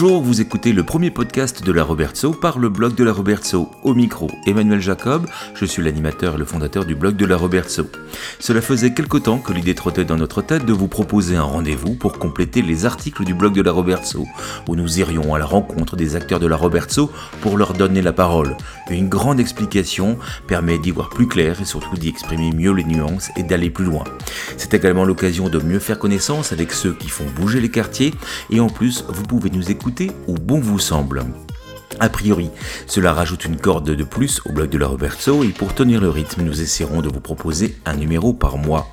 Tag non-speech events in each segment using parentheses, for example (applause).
Bonjour, vous écoutez le premier podcast de la Robertso par le blog de la Robertso. Au micro, Emmanuel Jacob, je suis l'animateur et le fondateur du blog de la Robertso. Cela faisait quelque temps que l'idée trottait dans notre tête de vous proposer un rendez-vous pour compléter les articles du blog de la Robertso, où nous irions à la rencontre des acteurs de la Robertso pour leur donner la parole. Une grande explication permet d'y voir plus clair et surtout d'y exprimer mieux les nuances et d'aller plus loin. C'est également l'occasion de mieux faire connaissance avec ceux qui font bouger les quartiers et en plus, vous pouvez nous écouter où bon vous semble. A priori, cela rajoute une corde de plus au blog de la Roberto et pour tenir le rythme, nous essaierons de vous proposer un numéro par mois.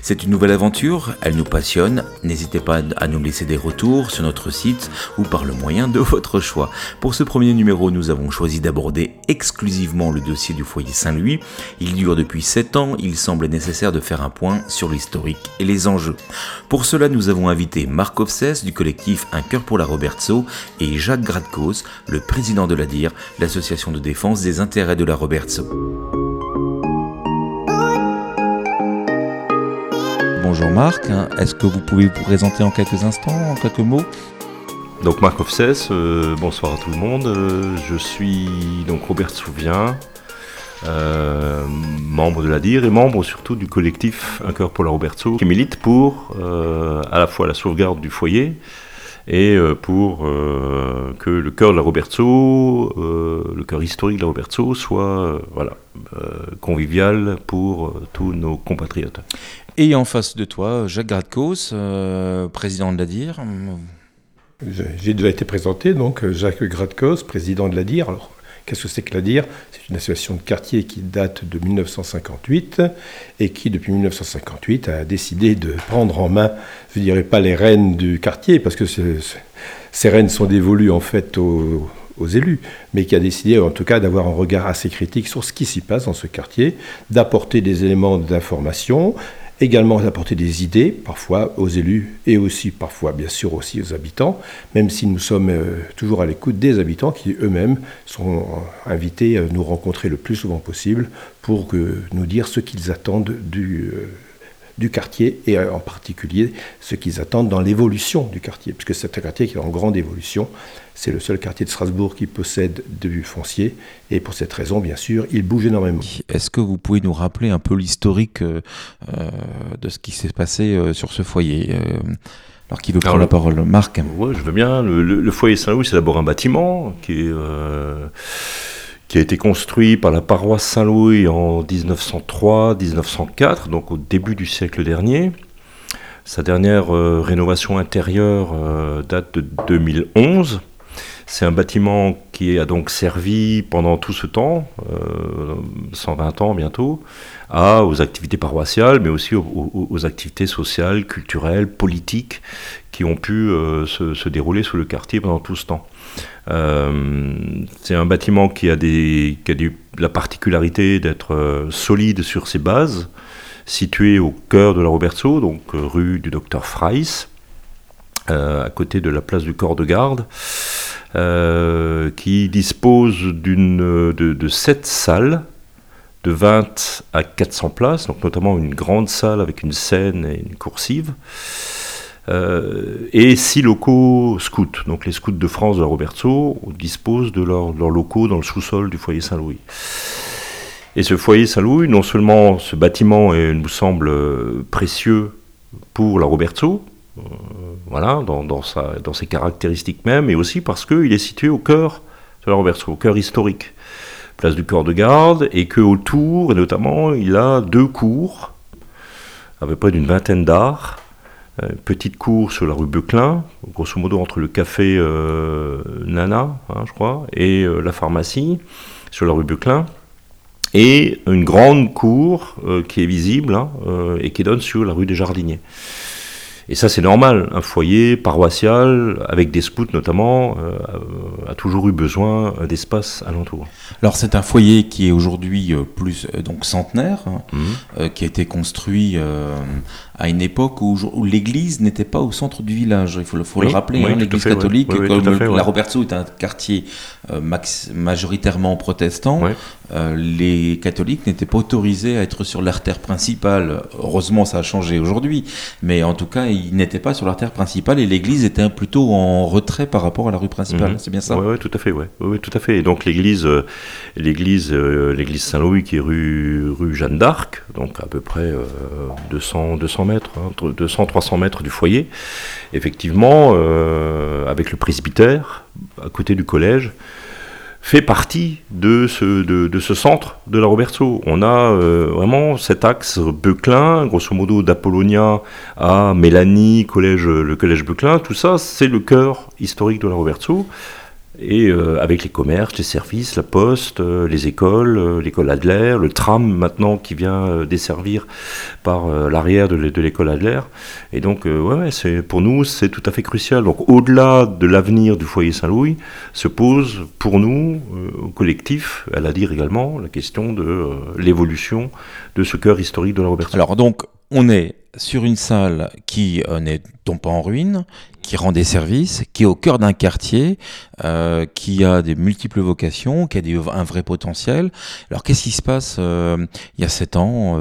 C'est une nouvelle aventure, elle nous passionne. N'hésitez pas à nous laisser des retours sur notre site ou par le moyen de (laughs) votre choix. Pour ce premier numéro, nous avons choisi d'aborder exclusivement le dossier du foyer Saint-Louis. Il dure depuis 7 ans, il semble nécessaire de faire un point sur l'historique et les enjeux. Pour cela, nous avons invité Marc Offsès du collectif Un cœur pour la Roberto et Jacques Gradkos, le président de la DIR, l'association de défense des intérêts de la Robertso. Bonjour Marc, est-ce que vous pouvez vous présenter en quelques instants, en quelques mots? Donc Marc Offsès, euh, bonsoir à tout le monde. Euh, je suis donc Robert Souvien, euh, membre de la DIR et membre surtout du collectif Un cœur pour la Roberto, qui milite pour à la fois la sauvegarde du foyer, et euh, pour euh, que le cœur de la Roberto, euh, le cœur historique de la Roberto, soit voilà, convivial pour tous nos compatriotes. Et en face de toi, Jacques Gradkos, président de la DIR. J'ai déjà été présenté, donc Jacques Gradkos, président de la DIR. Alors, Qu'est-ce que c'est que la DIR C'est une association de quartier qui date de 1958 et qui, depuis 1958, a décidé de prendre en main, je ne dirais pas les rênes du quartier, parce que ces rênes sont dévolues en fait aux, aux élus, mais qui a décidé en tout cas d'avoir un regard assez critique sur ce qui s'y passe dans ce quartier, d'apporter des éléments d'information, également d'apporter des idées, parfois aux élus et aussi parfois bien sûr aussi aux habitants, même si nous sommes euh, toujours à l'écoute des habitants qui eux-mêmes sont invités à nous rencontrer le plus souvent possible pour nous dire ce qu'ils attendent du, euh, du quartier et euh, en particulier ce qu'ils attendent dans l'évolution du quartier, puisque c'est un quartier qui est en grande évolution. C'est le seul quartier de Strasbourg qui possède du foncier et pour cette raison, bien sûr, il bouge énormément. Est-ce que vous pouvez nous rappeler un peu l'historique euh, euh, de ce qui s'est passé sur ce foyer alors qui veut prendre la parole Marc? Oui, je veux bien. Le, foyer Saint-Louis, c'est d'abord un bâtiment qui est qui a été construit par la paroisse Saint-Louis en 1903-1904, donc au début du siècle dernier. Sa dernière euh, rénovation intérieure euh, date de 2011. C'est un bâtiment qui a donc servi pendant tout ce temps, 120 euh, ans bientôt, aux activités paroissiales, mais aussi aux, activités sociales, culturelles, politiques qui ont pu se, dérouler sous le quartier pendant tout ce temps. Euh, c'est un bâtiment qui a, la particularité d'être euh, solide sur ses bases, situé au cœur de la Roberto, donc euh, rue du docteur Freiss, à côté de la place du corps de garde, qui dispose de, de 7 salles de 20 à 400 places, donc notamment une grande salle avec une scène et une coursive. Euh, et six locaux scouts. Donc les scouts de France de la Roberto disposent de leurs locaux dans le sous-sol du foyer Saint-Louis. Et ce foyer Saint-Louis, non seulement ce bâtiment nous semble précieux pour la Roberto, euh, voilà, dans, ses caractéristiques même, mais aussi parce qu'il est situé au cœur de la Roberto, au cœur historique, place du corps de garde, et que autour, et notamment, il a deux cours, à peu près d'une vingtaine d'arts, euh, petite cour sur la rue Beuclin, grosso modo entre le café euh, Nana, hein, je crois, et euh, la pharmacie, sur la rue Beuclin, et une grande cour qui est visible hein, et qui donne sur la rue des Jardiniers. Et ça, c'est normal. Un foyer paroissial, avec des scouts notamment, euh, a toujours eu besoin d'espace alentour. Alors, c'est un foyer qui est aujourd'hui euh, plus euh, donc centenaire, mhm. qui a été construit à une époque où, où l'église n'était pas au centre du village. Il faut, le, faut le rappeler, oui, hein, l'église fait, catholique, oui. Comme fait, la Robertso est un quartier euh, max, majoritairement protestant, euh, les catholiques n'étaient pas autorisés à être sur l'artère principale. Heureusement, ça a changé aujourd'hui, mais en tout cas, ils n'étaient pas sur l'artère principale et l'église était plutôt en retrait par rapport à la rue principale. Mhm. C'est bien ça? Oui, tout à fait. Ouais. Oui, tout à fait. Et donc l'église, euh, l'église, l'église Saint-Louis qui est rue, rue Jeanne d'Arc, donc à peu près euh, 200, 200 mètres, hein, 200, 300 mètres du foyer. Effectivement, euh, avec le presbytère à côté du collège, fait partie de ce, de, de ce centre de la Roberto. On a euh, vraiment cet axe Beuclin, grosso modo d'Apollonia à Mélanie, collège, le collège Beuclin, tout ça, c'est le cœur historique de la Roberto. Et euh, avec les commerces, les services, la poste, euh, les écoles, euh, l'école Adler, le tram maintenant qui vient euh, desservir par euh, l'arrière de, l'école Adler. Et donc, euh, ouais, c'est, pour nous, c'est tout à fait crucial. Donc, au-delà de l'avenir du foyer Saint-Louis, se pose pour nous, au collectif, à la dire également, la question de l'évolution de ce cœur historique de la Roberto. Alors, donc, on est sur une salle qui euh, n'est donc pas en ruine, qui rend des services, qui est au cœur d'un quartier, euh, qui a des multiples vocations, qui a un vrai potentiel. Alors qu'est-ce qui se passe euh, il y a sept ans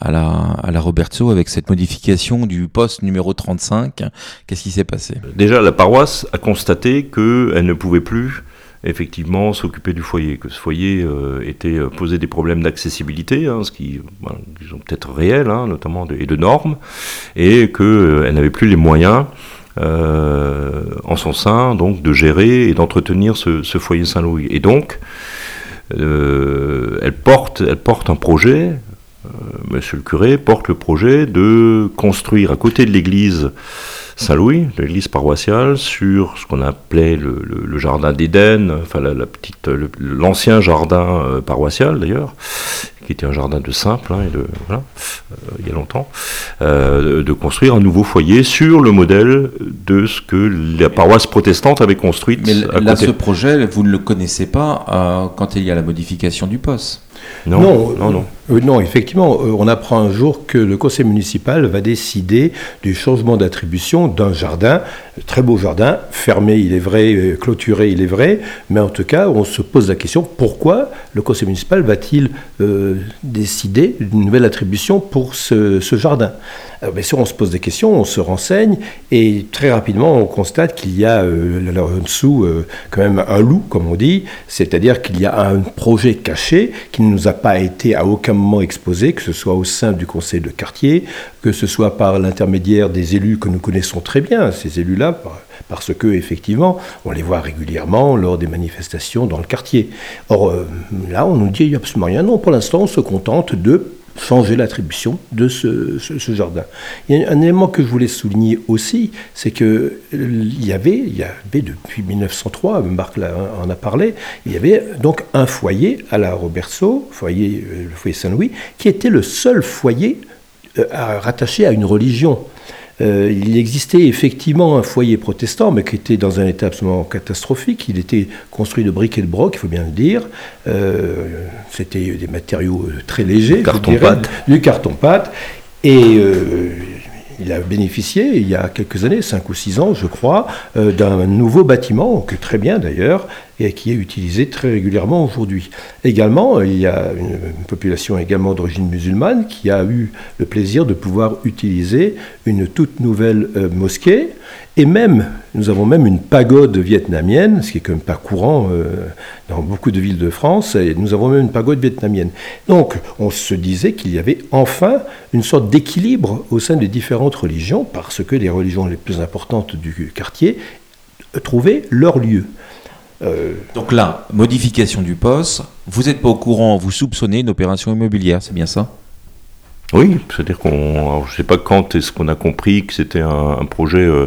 à, la, à la Roberto avec cette modification du poste numéro 35 Qu'est-ce qui s'est passé? Déjà, la paroisse a constaté qu'elle ne pouvait plus effectivement s'occuper du foyer, que ce foyer euh, était euh, posé des problèmes d'accessibilité, hein, ce qui ben, sont peut-être réels, hein, notamment et de normes, et qu'elle euh, n'avait plus les moyens en son sein donc de gérer et d'entretenir ce, foyer Saint-Louis. Et donc, elle, porte, un projet, monsieur le curé porte le projet de construire à côté de l'église Saint-Louis, l'église paroissiale, sur ce qu'on appelait le, le, le jardin d'Éden, enfin la, la petite, l'ancien jardin euh, paroissial d'ailleurs, qui était un jardin de simple, hein, et de, voilà, euh, il y a longtemps, euh, de, construire un nouveau foyer sur le modèle de ce que la paroisse protestante avait construite. Mais là, ce projet, vous ne le connaissez pas euh, quand il y a la modification du poste non, non, non. non. Euh, non effectivement, euh, on apprend un jour que le conseil municipal va décider du changement d'attribution d'un jardin, très beau jardin, fermé, il est vrai, euh, clôturé, il est vrai, mais en tout cas, on se pose la question pourquoi le conseil municipal va-t-il décider d'une nouvelle attribution pour ce, ce jardin? Bien sûr, on se pose des questions, on se renseigne, et très rapidement, on constate qu'il y a là, en dessous quand même un loup, comme on dit, c'est-à-dire qu'il y a un projet caché qui ne nous a pas été à aucun exposé, que ce soit au sein du conseil de quartier, que ce soit par l'intermédiaire des élus que nous connaissons très bien, ces élus-là, parce que effectivement, on les voit régulièrement lors des manifestations dans le quartier. Or, euh, là, on nous dit il n'y a absolument rien. Non, pour l'instant, on se contente de changer l'attribution de ce, ce, jardin. Il y a un élément que je voulais souligner aussi, c'est que il y avait, il y avait depuis 1903, Marc en a parlé, il y avait donc un foyer à la Roberceau, foyer, le foyer Saint-Louis, qui était le seul foyer euh, rattaché à une religion. Euh, il existait effectivement un foyer protestant, mais qui était dans un état absolument catastrophique. Il était construit de briques et de broc, il faut bien le dire. Euh, C'était des matériaux très légers, carton-pâte. du carton-pâte. Et euh, il a bénéficié, il y a quelques années, 5 ou 6 ans, je crois, euh, d'un nouveau bâtiment, que très bien d'ailleurs, et qui est utilisé très régulièrement aujourd'hui. Également, il y a une, une population également d'origine musulmane qui a eu le plaisir de pouvoir utiliser une toute nouvelle euh, mosquée, et même, nous avons même une pagode vietnamienne, ce qui est quand même pas courant euh, dans beaucoup de villes de France, et nous avons même une pagode vietnamienne. Donc, on se disait qu'il y avait enfin une sorte d'équilibre au sein des différentes religions, parce que les religions les plus importantes du quartier trouvaient leur lieu. Euh... Donc là, modification du poste, vous n'êtes pas au courant, vous soupçonnez une opération immobilière, c'est bien ça? Oui, c'est-à-dire qu'on, je ne sais pas quand est-ce qu'on a compris que c'était un, projet, euh,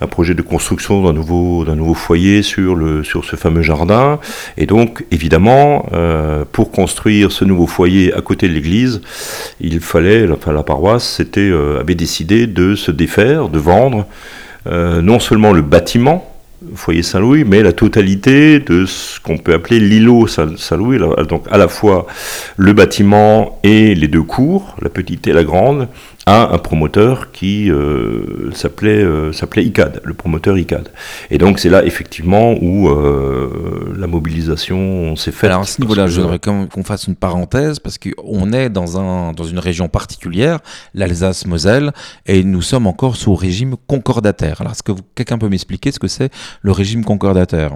un projet de construction d'un nouveau, d'un nouveau foyer sur le, sur ce fameux jardin. Et donc, évidemment, euh, pour construire ce nouveau foyer à côté de l'église, il fallait, enfin la paroisse, c'était, euh, avait décidé de se défaire, de vendre non seulement le bâtiment foyer Saint-Louis, mais la totalité de ce qu'on peut appeler l'îlot Saint-Louis, donc à la fois le bâtiment et les deux cours, la petite et la grande, à un promoteur qui euh, s'appelait euh, s'appelait ICAD, le promoteur ICAD. Et donc c'est là effectivement où euh, la mobilisation s'est faite. Alors à ce niveau-là, je voudrais qu'on fasse une parenthèse parce qu'on est dans, un, dans une région particulière, l'Alsace-Moselle, et nous sommes encore sous régime concordataire. Alors est-ce que quelqu'un peut m'expliquer ce que c'est le régime concordataire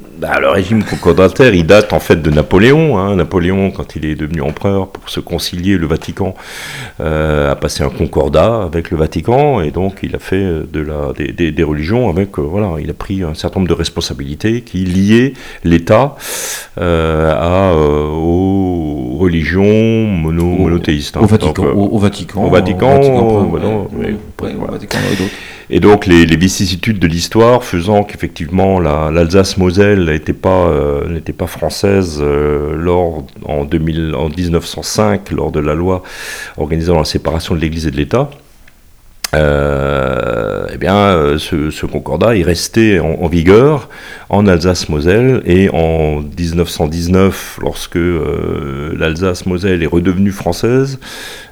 bah, le régime concordataire, il date en fait de Napoléon. Hein. Napoléon, quand il est devenu empereur, pour se concilier, le Vatican euh, a passé un concordat avec le Vatican, et donc il a fait de la, des, religions avec, euh, voilà, il a pris un certain nombre de responsabilités qui liaient l'État euh, à, aux religions mono, monothéistes. Hein. Au, Vatican, au, Vatican. Au Vatican. Et donc les, vicissitudes de l'histoire faisant qu'effectivement l'Alsace-Moselle n'était pas, euh, pas française euh, lors, en, 2000, en 1905, lors de la loi organisant la séparation de l'Église et de l'État, euh, eh bien, ce, concordat est resté en, vigueur en Alsace-Moselle et en 1919, lorsque l'Alsace-Moselle est redevenue française,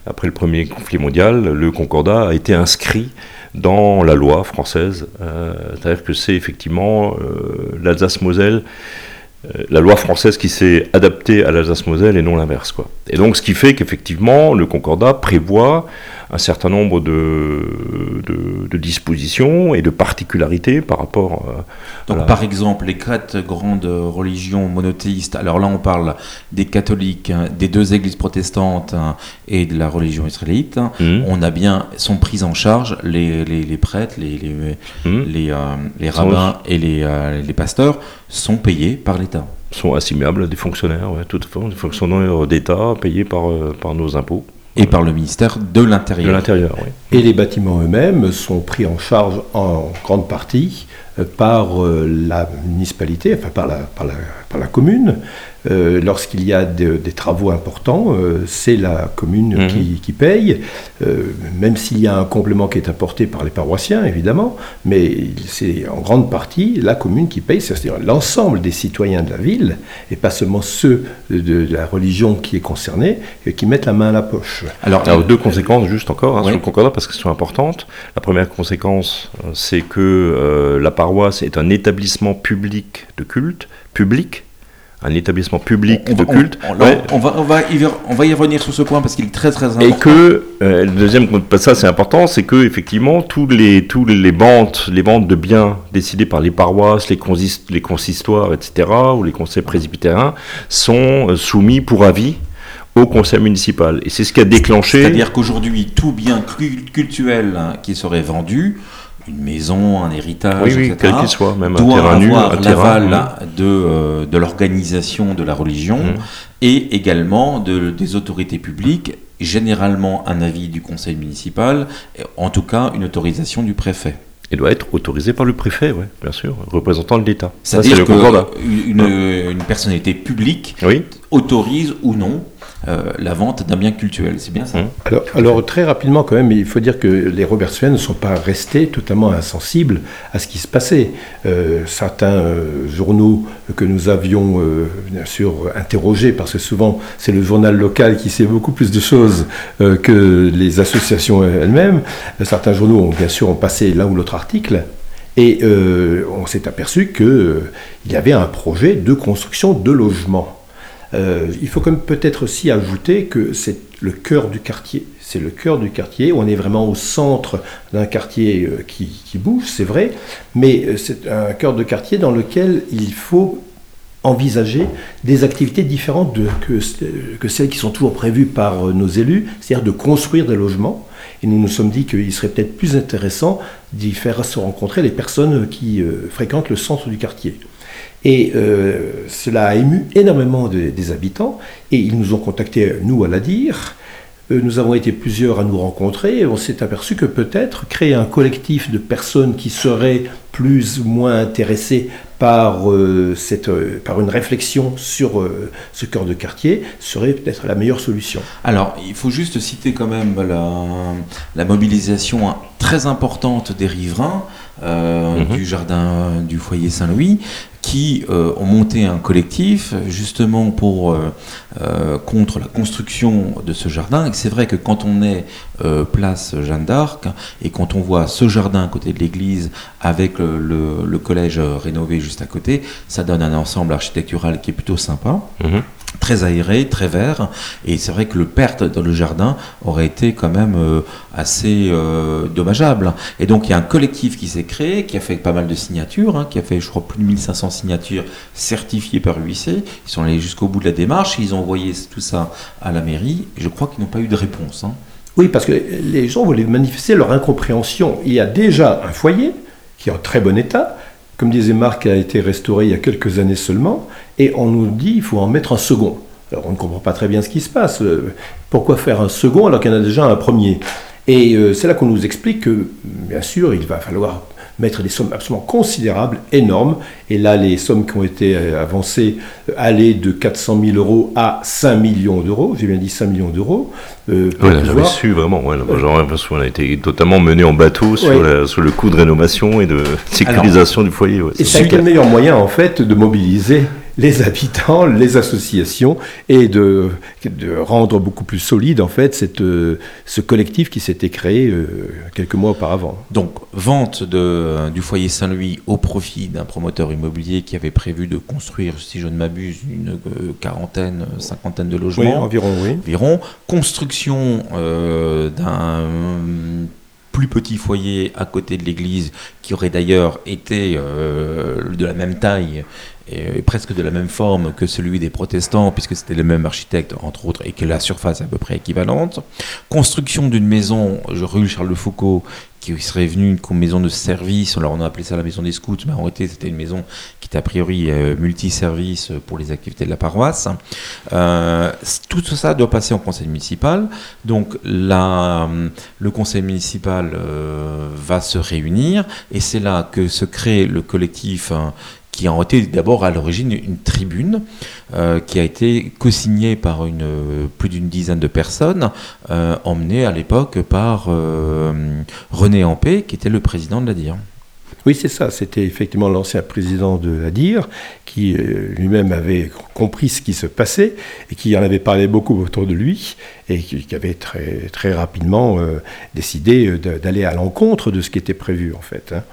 après le premier conflit mondial, le concordat a été inscrit dans la loi française. Euh, c'est-à-dire que c'est effectivement euh, l'Alsace-Moselle, euh, la loi française qui s'est adaptée à l'Alsace-Moselle et non l'inverse. Et donc ce qui fait qu'effectivement le Concordat prévoit un certain nombre de, de, dispositions et de particularités par rapport euh, Donc, par exemple, les quatre grandes religions monothéistes, alors là, on parle des catholiques, hein, des deux églises protestantes hein, et de la religion israélite. Mmh. On a bien, sont prises en charge les, les, prêtres, les, les, mmh. les, euh, les, rabbins et les, euh, les pasteurs sont payés par l'État sont assimilables des fonctionnaires, ouais, tout des fonctionnaires d'État payés par, par nos impôts. Et par le ministère de l'Intérieur. De l'Intérieur, oui. Et les bâtiments eux-mêmes sont pris en charge en grande partie euh, par euh, la municipalité, enfin par la, par la, par la commune, euh, lorsqu'il y a des travaux importants, euh, c'est la commune mhm. qui, paye, euh, même s'il y a un complément qui est apporté par les paroissiens, évidemment, mais c'est en grande partie la commune qui paye, c'est-à-dire l'ensemble des citoyens de la ville, et pas seulement ceux de, la religion qui est concernée, qui mettent la main à la poche. Alors, deux conséquences, juste encore, hein, sur le concordat, parce qu'elles sont importantes. La première conséquence, c'est que la paroisse est un établissement public de culte, public, un établissement public de culte. On, va, on, va y, on va y revenir sur ce point parce qu'il est très très important. Et que, euh, le deuxième, ça c'est important, c'est que effectivement tous les, tous les bandes, les bandes de biens décidées par les paroisses, les, les consistoires, etc., ou les conseils presbytériens, sont euh, soumis pour avis au conseil municipal. Et c'est ce qui a déclenché... C'est-à-dire qu'aujourd'hui, tout bien cultuel hein, qui serait vendu une maison, un héritage, oui, quel qu'il soit, même doit un avoir l'aval de, euh, de l'organisation de la religion mmh. et également de, des autorités publiques, généralement un avis du conseil municipal, en tout cas une autorisation du préfet. Il doit être autorisé par le préfet, oui, bien sûr, représentant de l'État. C'est-à-dire qu'une une personnalité publique autorise ou non la vente d'un bien cultuel. C'est bien ça alors, alors, très rapidement quand même, il faut dire que les Robertsuens ne sont pas restés totalement insensibles à ce qui se passait. Euh, certains euh, journaux que nous avions bien sûr interrogés, parce que souvent c'est le journal local qui sait beaucoup plus de choses que les associations elles-mêmes, certains journaux ont bien sûr ont passé l'un ou l'autre article. Et on s'est aperçu qu'il y avait un projet de construction de logements euh, il faut peut-être aussi ajouter que c'est le cœur du quartier. C'est le cœur du quartier. On est vraiment au centre d'un quartier euh, qui, bouge, c'est vrai, mais euh, c'est un cœur de quartier dans lequel il faut envisager des activités différentes que, que, celles qui sont toujours prévues par nos élus, c'est-à-dire de construire des logements. Et nous nous sommes dit qu'il serait peut-être plus intéressant d'y faire se rencontrer les personnes qui fréquentent le centre du quartier. Et euh, cela a ému énormément des habitants, et ils nous ont contactés, nous, à la dire. Euh, nous avons été plusieurs à nous rencontrer, et on s'est aperçu que peut-être créer un collectif de personnes qui seraient plus ou moins intéressées par, euh, cette, par une réflexion sur ce cœur de quartier serait peut-être la meilleure solution. Alors, il faut juste citer quand même la, la mobilisation très importante des riverains euh, mhm. du jardin du foyer Saint-Louis qui euh, ont monté un collectif justement pour euh, contre la construction de ce jardin. Et c'est vrai que quand on est place Jeanne d'Arc et quand on voit ce jardin à côté de l'église avec le, collège rénové juste à côté, ça donne un ensemble architectural qui est plutôt sympa. Mhm très aéré, très vert. Et c'est vrai que le perte dans le jardin aurait été quand même euh, assez euh, dommageable. Et donc il y a un collectif qui s'est créé, qui a fait pas mal de signatures, hein, qui a fait je crois plus de 1500 signatures certifiées par l'UIC. Ils sont allés jusqu'au bout de la démarche, ils ont envoyé tout ça à la mairie. Et je crois qu'ils n'ont pas eu de réponse. Hein. Oui, parce que les gens voulaient manifester leur incompréhension. Il y a déjà un foyer qui est en très bon état, comme disait Marc, a été restauré il y a quelques années seulement, et on nous dit qu'il faut en mettre un second. Alors on ne comprend pas très bien ce qui se passe. Euh, pourquoi faire un second alors qu'il y en a déjà un premier? Et euh, c'est là qu'on nous explique que, bien sûr, il va falloir mettre des sommes absolument considérables, énormes. Et là, les sommes qui ont été euh, avancées allaient de 400 000 euros à 5 millions d'euros. J'ai bien dit 5 millions d'euros. Euh, oui, j'avais su vraiment. Ouais, qu'on a été totalement mené en bateau sur, le coût de rénovation et de sécurisation du foyer. et c'est le meilleur moyen, en fait, de mobiliser les habitants, les associations, et de, de, rendre beaucoup plus solide en fait cette, euh, ce collectif qui s'était créé euh, quelques mois auparavant. Donc vente de, du foyer Saint-Louis au profit d'un promoteur immobilier qui avait prévu de construire, si je ne m'abuse, une euh, quarantaine, cinquantaine de logements. Oui, environ, oui. Environ. Construction d'un plus petit foyer à côté de l'église qui aurait d'ailleurs été de la même taille et presque de la même forme que celui des protestants, puisque c'était le même architecte, entre autres, et que la surface est à peu près équivalente. Construction d'une maison, rue Charles de Foucault, qui serait venue une maison de service, alors on a appelé ça la maison des scouts, mais en réalité c'était une maison qui était a priori euh, multiservice pour les activités de la paroisse. Euh, tout ça doit passer au conseil municipal, donc la, le conseil municipal euh, va se réunir, et c'est là que se crée le collectif hein, qui a été d'abord à l'origine une tribune euh, qui a été co-signée par une, plus d'une dizaine de personnes, euh, emmenée à l'époque par euh, René Ampé, qui était le président de la DIR. Oui, c'est ça. C'était effectivement l'ancien président de la DIR qui lui-même avait compris ce qui se passait et qui en avait parlé beaucoup autour de lui et qui, avait très, très rapidement décidé d'aller à l'encontre de ce qui était prévu en fait. Hein.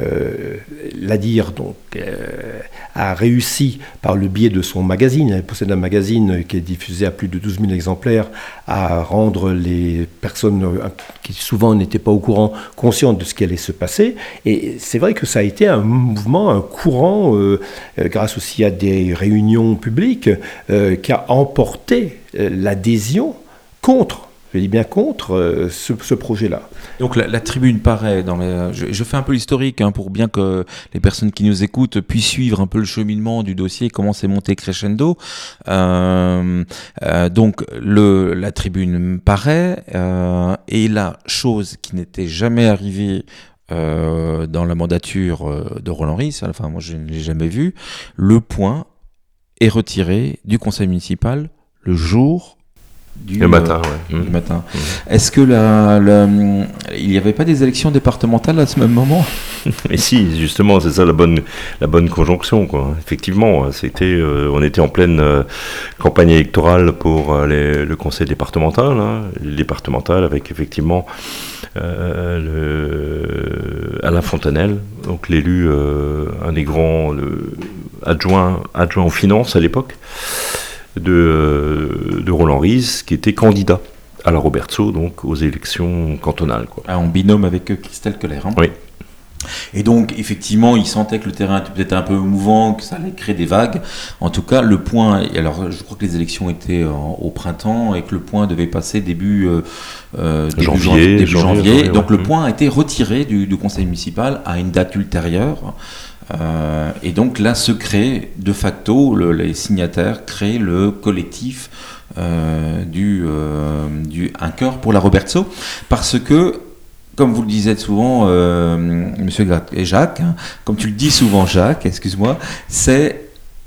Euh, Ladir donc, euh, a réussi par le biais de son magazine, il possède un magazine qui est diffusé à plus de 12 000 exemplaires, à rendre les personnes euh, qui souvent n'étaient pas au courant conscientes de ce qui allait se passer. Et c'est vrai que ça a été un mouvement, un courant, grâce aussi à des réunions publiques, qui a emporté l'adhésion contre je dis bien contre euh, ce, projet-là. Donc la, tribune paraît les, je, fais un peu l'historique hein, pour bien que les personnes qui nous écoutent puissent suivre un peu le cheminement du dossier, comment c'est monté crescendo. Euh, euh, donc la tribune paraît et la chose qui n'était jamais arrivée dans la mandature de Roland Ries, enfin moi je ne l'ai jamais vu, le point est retiré du conseil municipal le jour du, le matin. Euh, du matin. Mmh. Est-ce que la, il n'y avait pas des élections départementales à ce même moment? (laughs) Mais si, justement, c'est ça la bonne, la bonne conjonction. Quoi. Effectivement, c'était, euh, on était en pleine euh, campagne électorale pour le conseil départemental, hein, départemental avec effectivement le, Alain Fontanelle, donc l'élu, un des grands adjoints adjoint aux finances à l'époque de, de Roland Ries, qui était candidat à la Robertso, donc aux élections cantonales. Quoi. Ah, en binôme avec euh, Christelle Keller. Hein. Oui. Et donc, effectivement, il sentait que le terrain était peut-être un peu mouvant, que ça allait créer des vagues. En tout cas, le point, alors je crois que les élections étaient au printemps et que le point devait passer début, euh, euh janvier, début janvier, Donc, le point a été retiré du, du, conseil municipal à une date ultérieure. Euh, et donc là se crée de facto, les signataires créent le collectif euh, du, euh, du Un cœur pour la Robertso, parce que comme vous le disiez souvent, Monsieur et Jacques, hein, comme tu le dis souvent, Jacques, excuse-moi, c'est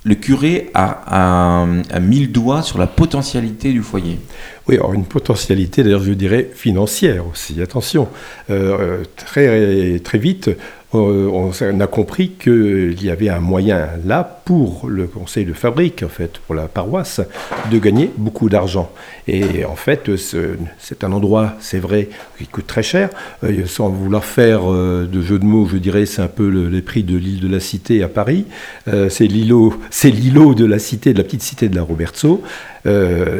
le curé a, a, mis le doigt sur la potentialité du foyer. Oui, alors une potentialité, d'ailleurs, je dirais financière aussi. Attention, très, très vite, euh, on a compris qu'il y avait un moyen là pour le conseil de fabrique, en fait, pour la paroisse, de gagner beaucoup d'argent. Et en fait, c'est un endroit, c'est vrai, qui coûte très cher. Euh, sans vouloir faire euh, de jeu de mots, je dirais, c'est un peu les prix de l'île de la Cité à Paris. c'est l'îlot de la cité, de la petite cité de la Robertso.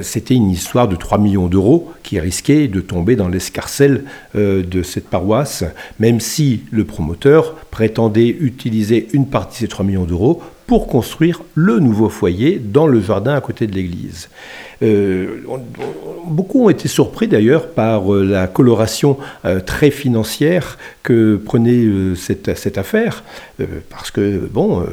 C'était une histoire de 3 millions d'euros qui risquait de tomber dans l'escarcelle de cette paroisse, même si le promoteur prétendait utiliser une partie de ces 3 millions d'euros pour construire le nouveau foyer dans le jardin à côté de l'église. Euh, beaucoup ont été surpris d'ailleurs par euh, la coloration euh, très financière que prenait cette, cette, affaire, parce que, bon,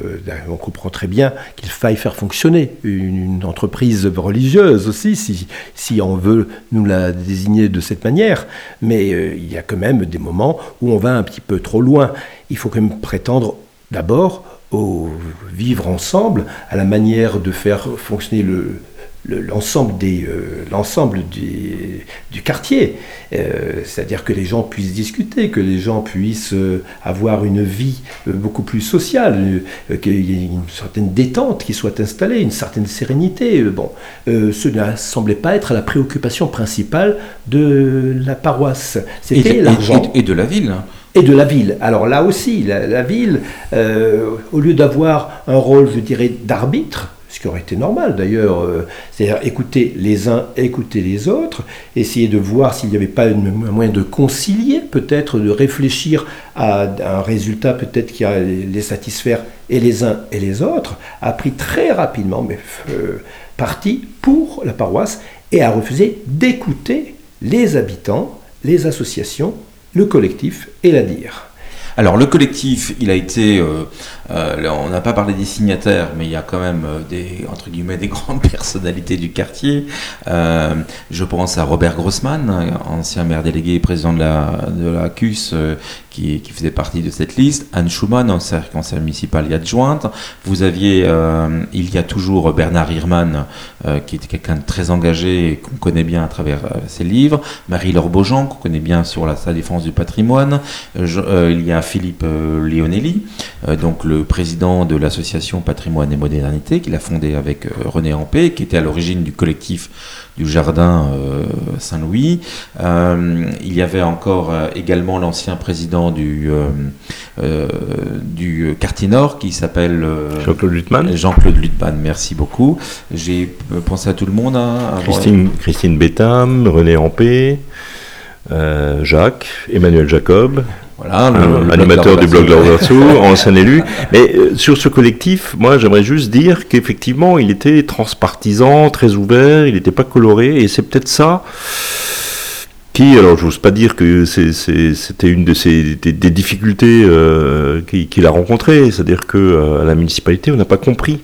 on comprend très bien qu'il faille faire fonctionner une, entreprise religieuse aussi, si, si, on veut nous la désigner de cette manière, mais il y a quand même des moments où on va un petit peu trop loin. Il faut quand même prétendre d'abord au vivre ensemble, à la manière de faire fonctionner le, l'ensemble des euh, l'ensemble du, du, quartier. Euh, c'est-à-dire que les gens puissent discuter que les gens puissent euh, avoir une vie beaucoup plus sociale qu'il y ait une certaine détente qui soit installée une certaine sérénité. Bon ce ne semblait pas être la préoccupation principale de la paroisse. C'était l'argent. et, de la ville hein. Et de la ville. Alors là aussi, la, ville, au lieu d'avoir un rôle, je dirais, d'arbitre, ce qui aurait été normal d'ailleurs, euh, c'est-à-dire écouter les uns, écouter les autres, essayer de voir s'il n'y avait pas un moyen de concilier, peut-être de réfléchir à, un résultat peut-être qui allait les satisfaire et les uns et les autres, a pris très rapidement mais, euh, parti pour la paroisse et a refusé d'écouter les habitants, les associations, le collectif et la dire. Alors le collectif, il a été, euh, euh, on n'a pas parlé des signataires, mais il y a quand même euh, des entre guillemets des (laughs) grandes personnalités du quartier. je pense à Robert Grossman, ancien maire délégué, président de la de la CUS, qui, faisait partie de cette liste. Anne Schumann, ancien conseil municipal et adjointe. Vous aviez, il y a toujours Bernard Hirman, qui était quelqu'un de très engagé et qu'on connaît bien à travers ses livres. Marie-Laure Beaujean, qu'on connaît bien sur la, sa défense du patrimoine. il y a Philippe euh, Lionelli, euh, donc le président de l'association Patrimoine et Modernité, qu'il a fondé avec euh, René Ampé, qui était à l'origine du collectif du jardin Saint-Louis. il y avait encore également l'ancien président du, du quartier Nord qui s'appelle Jean-Claude Lutman. Jean-Claude Lutman, merci beaucoup. J'ai pensé à tout le monde. Hein, Christine, Christine Bétham, René Ampé. Jacques, Emmanuel Jacob, voilà, le, animateur du blog Lorverso, ancien élu. Mais euh, sur ce collectif, moi j'aimerais juste dire qu'effectivement il était transpartisan, très ouvert, il n'était pas coloré, et c'est peut-être ça qui, alors je n'ose pas dire que c'était une de ces, des, difficultés euh, qu'il a rencontrées, c'est-à-dire qu'à euh, la municipalité on n'a pas compris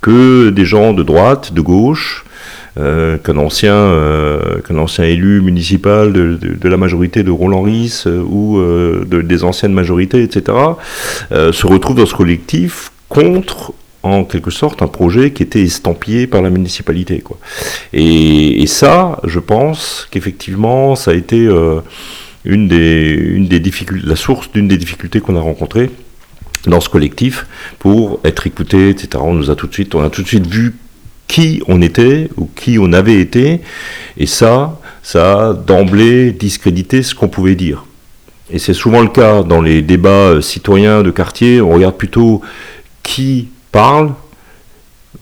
que des gens de droite, de gauche, euh, qu'un ancien, ancien élu municipal de, la majorité de Roland Ris euh, ou de, des anciennes majorités, etc., se retrouve dans ce collectif contre en quelque sorte un projet qui était estampillé par la municipalité. Quoi. Et, ça, je pense qu'effectivement, ça a été une, des, une des difficultés, la source d'une des difficultés qu'on a rencontrées dans ce collectif pour être écouté, etc. On nous a tout de suite, on a tout de suite vu qui on était ou qui on avait été, et ça, ça a d'emblée discrédité ce qu'on pouvait dire. Et c'est souvent le cas dans les débats euh, citoyens de quartier, on regarde plutôt qui parle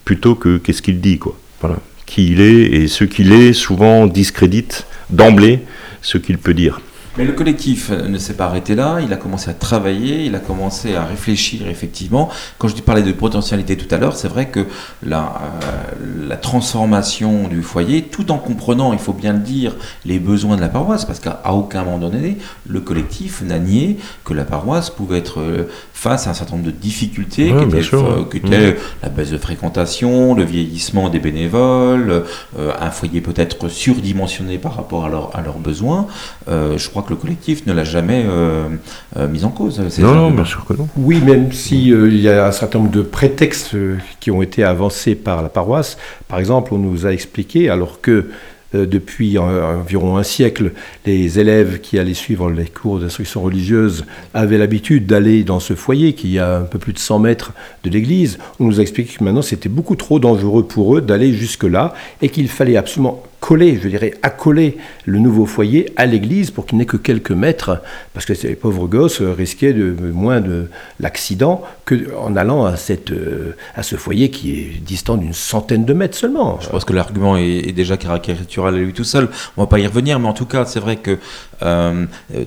plutôt que qu'est-ce qu'il dit, quoi. Voilà. Qui il est, et ce qu'il est souvent discrédite d'emblée ce qu'il peut dire. Mais le collectif ne s'est pas arrêté là, il a commencé à travailler, il a commencé à réfléchir effectivement. Quand je parlais de potentialité tout à l'heure, c'est vrai que la, euh, la, transformation du foyer, tout en comprenant, il faut bien le dire, les besoins de la paroisse, parce qu'à aucun moment donné, le collectif n'a nié que la paroisse pouvait être euh, face à un certain nombre de difficultés, qui étaient, euh, mmh. la baisse de fréquentation, le vieillissement des bénévoles, un foyer peut-être surdimensionné par rapport à, à leurs besoins. je crois que le collectif ne l'a jamais euh, euh, mis en cause. Non, non, bien sûr que non. Oui, même s'il euh, y a un certain nombre de prétextes qui ont été avancés par la paroisse. Par exemple, on nous a expliqué, alors que depuis environ un siècle, les élèves qui allaient suivre les cours d'instruction religieuse avaient l'habitude d'aller dans ce foyer qui est à un peu plus de 100 mètres de l'église. On nous a expliqué que maintenant c'était beaucoup trop dangereux pour eux d'aller jusque-là et qu'il fallait absolument coller, je dirais, accoler le nouveau foyer à l'église pour qu'il n'ait que quelques mètres, parce que ces pauvres gosses risquaient de, moins de l'accident qu'en allant à, cette, euh, à ce foyer qui est distant d'une centaine de mètres seulement. Je pense que l'argument est, déjà caricatural à lui tout seul. On va pas y revenir, mais en tout cas, c'est vrai que euh,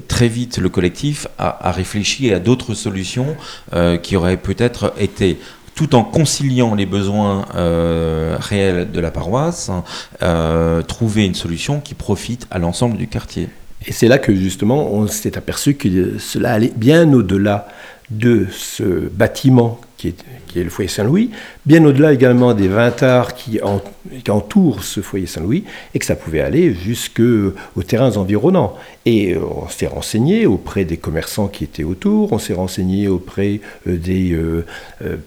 très vite, le collectif a, réfléchi à d'autres solutions euh, qui auraient peut-être été tout en conciliant les besoins euh, réels de la paroisse, euh, trouver une solution qui profite à l'ensemble du quartier. Et c'est là que justement on s'est aperçu que cela allait bien au-delà de ce bâtiment qui est, le foyer Saint-Louis, bien au-delà également des 20 arts qui, entourent ce foyer Saint-Louis, et que ça pouvait aller jusqu'aux terrains environnants. Et euh, on s'est renseigné auprès des commerçants qui étaient autour, on s'est renseigné auprès euh, des euh,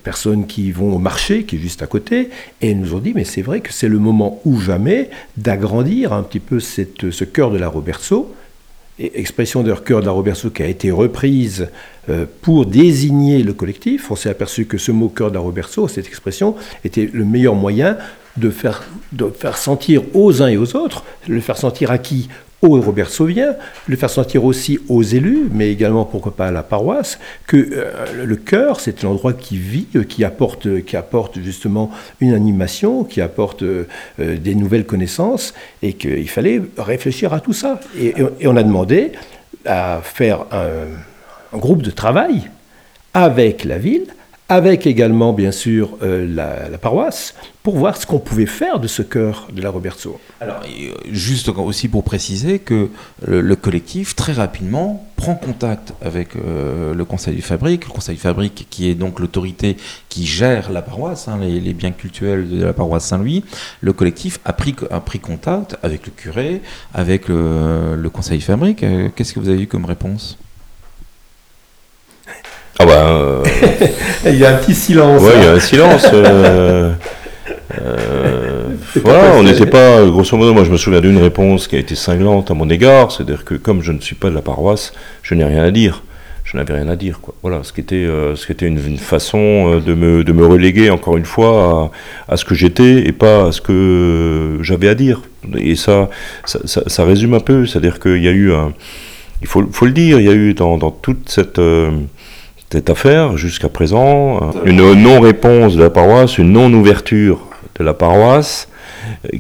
personnes qui vont au marché, qui est juste à côté, et ils nous ont dit, mais c'est vrai que c'est le moment ou jamais d'agrandir un petit peu ce cœur de la Robertso, expression de cœur de la qui a été reprise euh, pour désigner le collectif. On s'est aperçu que ce mot cœur de la cette expression, était le meilleur moyen de faire, de faire sentir aux uns et aux autres, le faire sentir à qui au Robert Sauvien, le faire sentir aussi aux élus, mais également pourquoi pas à la paroisse, que euh, le cœur, c'est un endroit qui vit, euh, qui apporte, qui apporte justement une animation, qui apporte euh, des nouvelles connaissances, et qu'il fallait réfléchir à tout ça. Et, on a demandé à faire un groupe de travail avec la ville, avec également bien sûr euh, la, paroisse, pour voir ce qu'on pouvait faire de ce cœur de la Roberto. Alors, euh, juste aussi pour préciser que le, collectif, très rapidement, prend contact avec euh, le Conseil du Fabrique, le Conseil du Fabrique qui est donc l'autorité qui gère la paroisse, hein, les, biens cultuels de la paroisse Saint-Louis. Le collectif a pris, contact avec le curé, avec le, le Conseil du Fabrique. Qu'est-ce que vous avez eu comme réponse? Ah bah. Euh, (laughs) il y a un petit silence. Oui, il y a un silence. Euh, euh, (laughs) voilà, on n'était pas, grosso modo, moi je me souviens d'une réponse qui a été cinglante à mon égard, c'est-à-dire que comme je ne suis pas de la paroisse, je n'ai rien à dire. Je n'avais rien à dire, quoi. Voilà, ce qui était, ce qui était une, façon de me, de me reléguer encore une fois à, ce que j'étais et pas à ce que j'avais à dire. Et ça, ça, ça, résume un peu, c'est-à-dire qu'il y a eu un, il faut, faut, le dire, il y a eu dans, dans toute cette cette affaire jusqu'à présent, une non-réponse de la paroisse, une non-ouverture de la paroisse,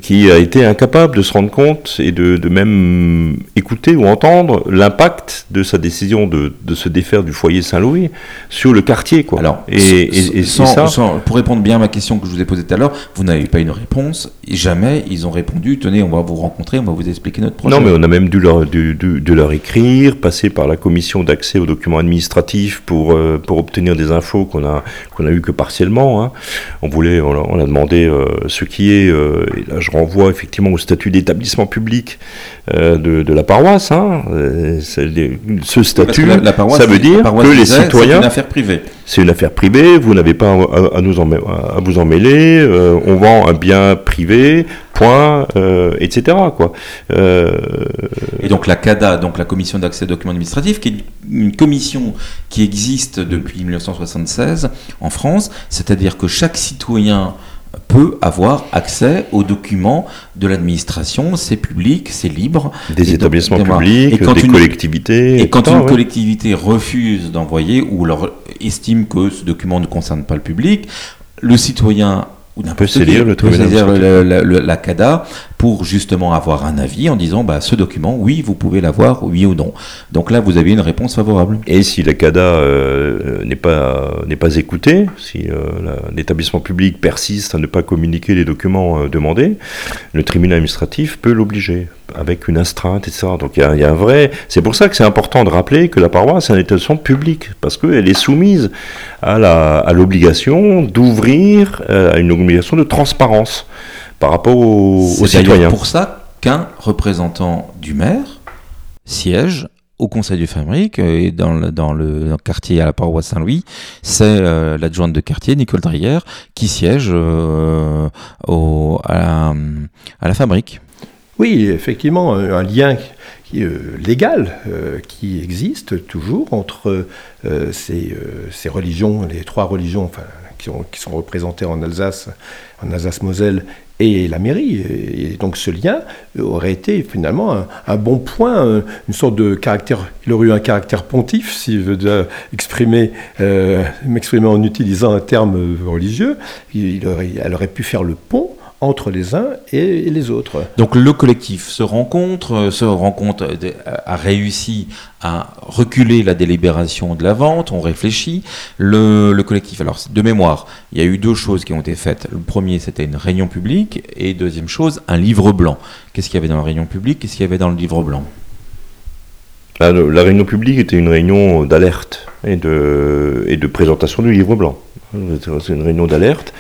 qui a été incapable de se rendre compte et de, même écouter ou entendre l'impact de sa décision de, se défaire du foyer Saint-Louis sur le quartier. Quoi. Alors, et, ça, pour répondre bien à ma question que je vous ai posée tout à l'heure, vous n'avez pas une réponse. jamais ils ont répondu tenez, on va vous rencontrer, on va vous expliquer notre projet. Non, mais on a même dû leur, écrire, passer par la commission d'accès aux documents administratifs pour, euh, pour obtenir des infos qu'on a, qu'on a eu que partiellement. Hein. On voulait, on a, demandé euh, ce qui est. Euh, et là je renvoie effectivement au statut d'établissement public euh, de, la paroisse. Hein. Euh, ce statut, ça veut dire que les citoyens. C'est une affaire privée. C'est une affaire privée, vous n'avez pas à, nous en, à vous en mêler, euh, on vend un bien privé, point, etc. Quoi. Et donc la CADA, donc la Commission d'accès aux documents administratifs, qui est une commission qui existe depuis 1976 en France, c'est-à-dire que chaque citoyen peut avoir accès aux documents de l'administration, c'est public, c'est libre. Des établissements publics, des collectivités. Et quand une collectivité refuse d'envoyer ou leur estime que ce document ne concerne pas le public, le citoyen ou peut saisir le tribunal la CADA pour justement avoir un avis en disant bah, ce document, oui, vous pouvez l'avoir, oui ou non. Donc là, vous avez une réponse favorable. Et si la CADA euh, n'est pas, n'est pas écoutée, si euh, l'établissement public persiste à ne pas communiquer les documents euh, demandés, le tribunal administratif peut l'obliger avec une astreinte, etc. Donc il y, a un vrai. C'est pour ça que c'est important de rappeler que la paroisse est un établissement public, parce qu'elle est soumise à l'obligation d'ouvrir, à une obligation de transparence par rapport aux, citoyens. C'est pour ça qu'un représentant du maire siège au conseil du fabrique euh, et dans le, dans le quartier à la paroisse Saint-Louis, c'est euh, l'adjointe de quartier, Nicole Drière, qui siège euh, au, à, la, à la fabrique. Oui, effectivement, un lien légal qui existe toujours entre ces, ces, religions, les trois religions enfin, qui, qui, sont représentées en Alsace, en Alsace-Moselle et la mairie. Et donc ce lien aurait été finalement un, bon point, une sorte de caractère, il aurait eu un caractère pontif, si je veux exprimer, euh, m'exprimer en utilisant un terme religieux, il elle aurait pu faire le pont entre les uns et les autres. Donc le collectif se rencontre, euh, se rencontre, euh, a réussi à reculer la délibération de la vente, on réfléchit. Le, collectif, alors de mémoire, il y a eu deux choses qui ont été faites. Le premier, c'était une réunion publique, et deuxième chose, un livre blanc. Qu'est-ce qu'il y avait dans la réunion publique Qu'est-ce qu'il y avait dans le livre blanc? La réunion publique était une réunion d'alerte et de, et de présentation du livre blanc. C'est une réunion d'alerte.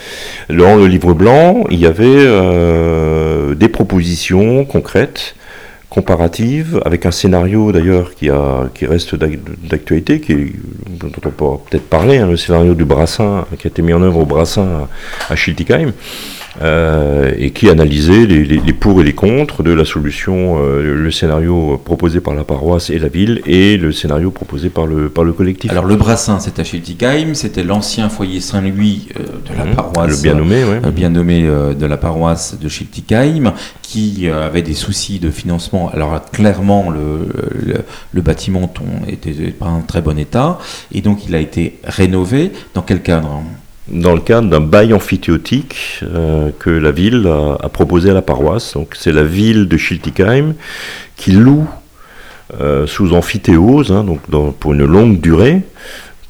Dans le livre blanc, il y avait euh, des propositions concrètes, comparatives, avec un scénario d'ailleurs qui, qui reste d'actualité, dont on peut peut-être parler, hein, le scénario du Brassin, qui a été mis en œuvre au Brassin à Schiltigheim. Euh, et qui analysait les, pour et les contre de la solution, euh, le scénario proposé par la paroisse et la ville et le scénario proposé par le, par le collectif. Alors le Brassin, c'était à Schiltigheim, c'était l'ancien foyer Saint-Louis euh, de la mmh. paroisse. Le bien nommé, oui. bien nommé de la paroisse de Schiltigheim, qui avait des soucis de financement. Alors clairement, le, le, le bâtiment était pas en très bon état, et donc il a été rénové. Dans quel cadre? Dans le cadre d'un bail amphithéotique euh, que la ville a, proposé à la paroisse. Donc c'est la ville de Schiltigheim qui loue euh, sous amphithéose, hein, donc pour une longue durée.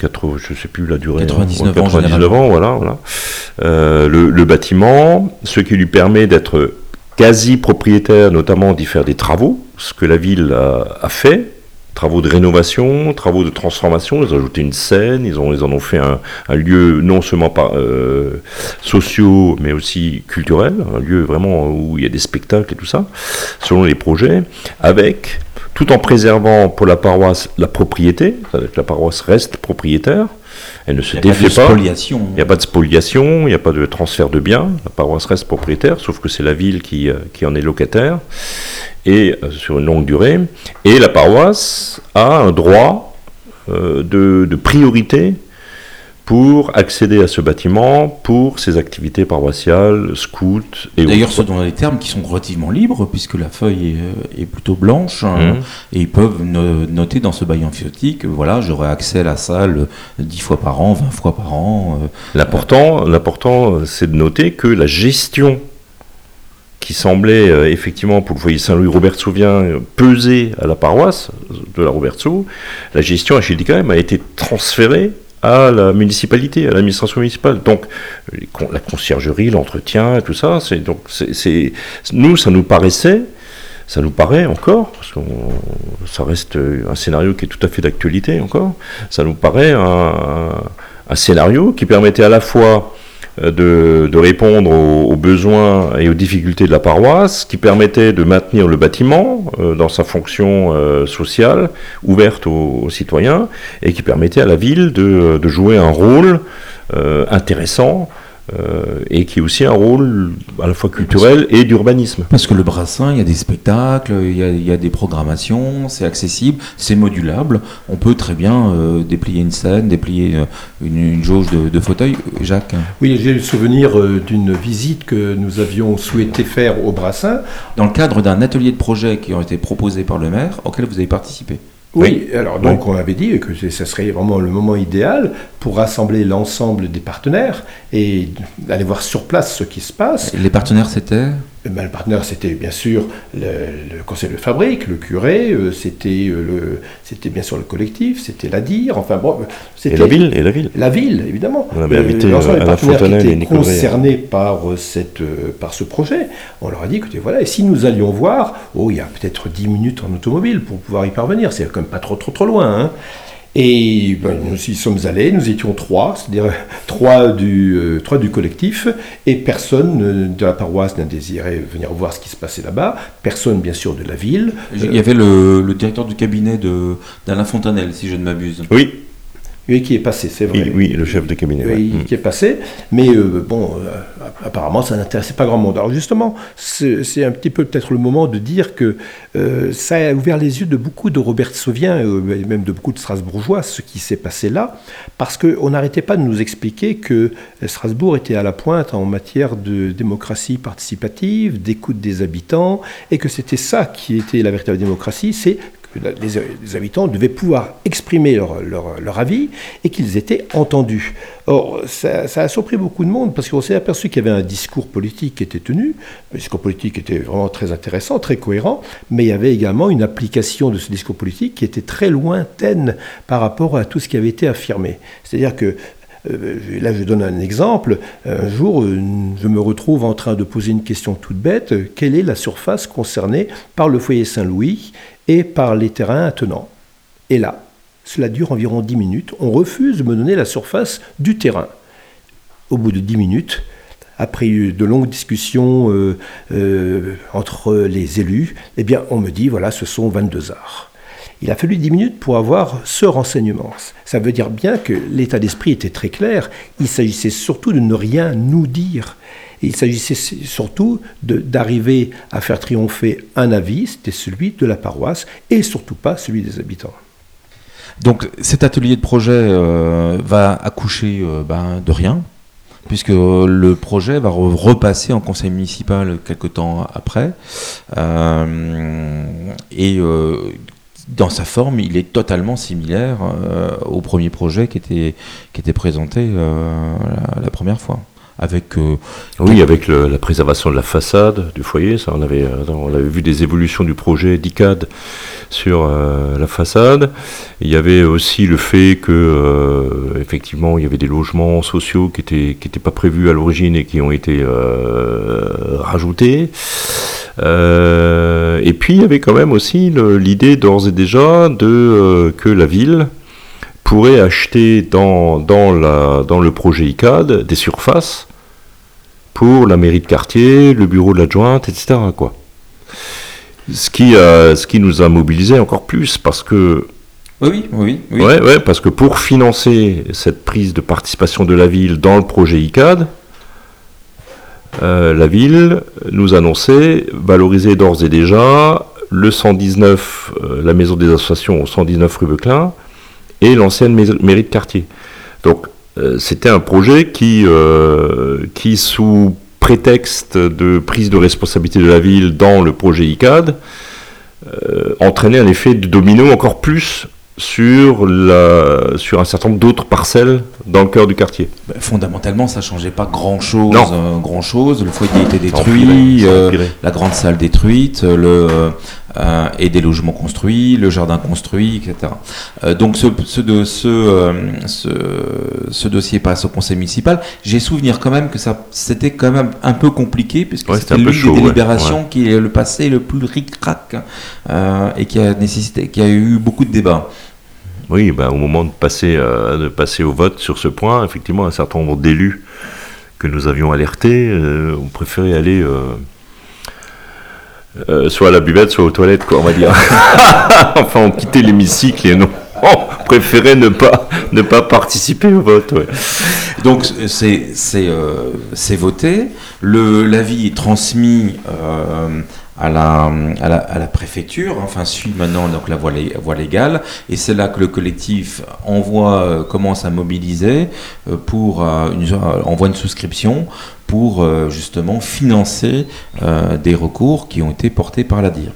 je ne sais plus la durée. 99, 99 ans, voilà. voilà. Euh, le, bâtiment, ce qui lui permet d'être quasi propriétaire, notamment d'y faire des travaux, ce que la ville a fait travaux de rénovation, travaux de transformation. Ils ont ajouté une scène, ils, en ont fait un, lieu non seulement euh, sociaux, mais aussi culturel, un lieu vraiment où il y a des spectacles et tout ça, selon les projets, avec, tout en préservant pour la paroisse la propriété, que la paroisse reste propriétaire. Elle ne se défait pas. Il n'y a pas de spoliation, il n'y a pas de transfert de biens. La paroisse reste propriétaire, sauf que c'est la ville qui, euh, qui en est locataire et euh, sur une longue durée. Et la paroisse a un droit euh, de, priorité pour accéder à ce bâtiment pour ses activités paroissiales, scouts et D'ailleurs, ce sont des termes qui sont relativement libres, puisque la feuille est, euh, plutôt blanche, hein, mmh. et ils peuvent noter dans ce bail amphithéotique, voilà, j'aurai accès à la salle 10 fois par an, 20 fois par an. L'important, c'est de noter que la gestion qui semblait euh, effectivement pour le foyer Saint-Louis Robert Souvien peser à la paroisse de la Robertso, la gestion à Schildikheim a été transférée à la municipalité, à l'administration municipale. Donc la conciergerie, l'entretien, tout ça, donc nous ça nous paraissait ça nous paraît encore, parce que ça reste un scénario qui est tout à fait d'actualité encore, ça nous paraît un, scénario qui permettait à la fois euh, de, répondre aux, besoins et aux difficultés de la paroisse, qui permettait de maintenir le bâtiment euh, dans sa fonction euh, sociale, ouverte aux, citoyens, et qui permettait à la ville de, de jouer un rôle intéressant euh, et qui est aussi un rôle à la fois culturel et d'urbanisme. Parce que le brassin, il y a des spectacles, il y a, des programmations, c'est accessible, c'est modulable. On peut très bien euh, déplier une scène, déplier euh, une, jauge de, de, fauteuil. Jacques Oui, j'ai le souvenir d'une visite que nous avions souhaité faire au brassin. Dans le cadre d'un atelier de projet qui a été proposé par le maire, auquel vous avez participé. Oui, alors donc on avait dit que ce serait vraiment le moment idéal pour rassembler l'ensemble des partenaires et aller voir sur place ce qui se passe. les partenaires, c'était? Ben, le partenaire, c'était bien sûr le, conseil de fabrique, le curé, euh, c'était euh, le, c'était bien sûr le collectif, c'était la dire, enfin bon, c'était la ville, et la ville. La ville, évidemment. On avait invité euh, à la Fontanelle qui étaient concernés par cette, par ce projet. On leur a dit, écoutez, voilà, et si nous allions voir, oh, il y a peut-être 10 minutes en automobile pour pouvoir y parvenir, c'est quand même pas trop trop trop loin. Hein. Et ben, nous y sommes allés, nous étions trois, c'est-à-dire (laughs) trois du, euh, trois du collectif, et personne de la paroisse n'a désiré venir voir ce qui se passait là-bas, personne bien sûr de la ville. Il y avait le, directeur du cabinet d'Alain Fontanelle, si je ne m'abuse. Oui, Oui, qui est passé, c'est vrai. oui, le chef de cabinet. Oui, qui est passé. Mais euh, bon, euh, apparemment, ça n'intéressait pas grand monde. Alors justement, c'est un petit peu peut-être le moment de dire que euh, ça a ouvert les yeux de beaucoup de Robertsoviens, euh, et même de beaucoup de Strasbourgeois, ce qui s'est passé là, parce qu'on n'arrêtait pas de nous expliquer que Strasbourg était à la pointe en matière de démocratie participative, d'écoute des habitants, et que c'était ça qui était la véritable démocratie, c'est les, habitants devaient pouvoir exprimer leur, avis et qu'ils étaient entendus. Or, ça, a surpris beaucoup de monde parce qu'on s'est aperçu qu'il y avait un discours politique qui était tenu. Le discours politique était vraiment très intéressant, très cohérent, mais il y avait également une application de ce discours politique qui était très lointaine par rapport à tout ce qui avait été affirmé. C'est-à-dire que euh, Là, je donne un exemple. Un jour, euh, je me retrouve en train de poser une question toute bête. Quelle est la surface concernée par le foyer Saint-Louis et par les terrains attenants Et là, cela dure environ 10 minutes. On refuse de me donner la surface du terrain. Au bout de 10 minutes, après de longues discussions euh, euh, entre les élus, eh bien, on me dit, voilà, ce sont 22 arts. Il a fallu 10 minutes pour avoir ce renseignement. Ça veut dire bien que l'état d'esprit était très clair. Il s'agissait surtout de ne rien nous dire. Il s'agissait surtout d'arriver à faire triompher un avis, c'était celui de la paroisse, et surtout pas celui des habitants. Donc cet atelier de projet euh, va accoucher euh, ben, de rien, puisque le projet va re- repasser en conseil municipal quelque temps après. Euh, et euh, dans sa forme, il est totalement similaire euh, au premier projet qui était, présenté euh, la première fois. Avec, euh, Oui, avec le- la préservation de la façade du foyer, ça on avait, euh, on avait vu des évolutions du projet d'ICAD sur euh, la façade. Il y avait aussi le fait que euh, effectivement il y avait des logements sociaux qui étaient qui étaient pas prévus à l'origine et qui ont été euh, rajoutés. Euh, et puis il y avait quand même aussi l'idée d'ores et déjà de que la ville pourrait acheter dans, dans, la, dans le projet ICAD des surfaces pour la mairie de quartier, le bureau de l'adjointe, etc. Quoi. Ce, qui, a- ce qui nous a mobilisés encore plus, parce que, oui, oui, oui. ouais, ouais, parce que pour financer cette prise de participation de la ville dans le projet ICAD, euh, la ville nous annonçait valoriser d'ores et déjà le 119, euh, la maison des associations au 119 rue Beuclin, et l'ancienne mairie de quartier. Donc c'était un projet qui, euh, qui, sous prétexte de prise de responsabilité de la ville dans le projet ICAD, euh, entraînait un effet de domino encore plus sur, sur un certain nombre d'autres parcelles dans le cœur du quartier. Ben, fondamentalement, ça changeait pas grand-chose. Non. euh, grand-chose. Le foyer était détruit. euh, la grande salle détruite, le, euh, et des logements construits, le jardin construit, etc. Euh, donc ce, ce, de- ce, euh, ce, ce dossier passe au conseil municipal. J'ai souvenir quand même que ça c'était quand même un peu compliqué puisque Ouais, c'était l'une des ouais, délibérations qui est le passé le plus ric-rac euh, et qui a nécessité, qui a eu beaucoup de débats. Oui, ben, au moment de passer, euh, de passer au vote sur ce point, effectivement, un certain nombre d'élus que nous avions alertés euh, ont préféré aller euh, soit à la buvette, soit aux toilettes, quoi, on va dire. (laughs) enfin, ont quitté l'hémicycle et non, ont préféré ne pas, ne pas participer au vote. Donc c'est euh, voté. L'avis est transmis euh, à la, préfecture. Enfin suit maintenant donc la voie, lé- voie légale et c'est là que le collectif envoie euh, commence à mobiliser pour une envoie une souscription pour justement financer des recours qui ont été portés par la DIR.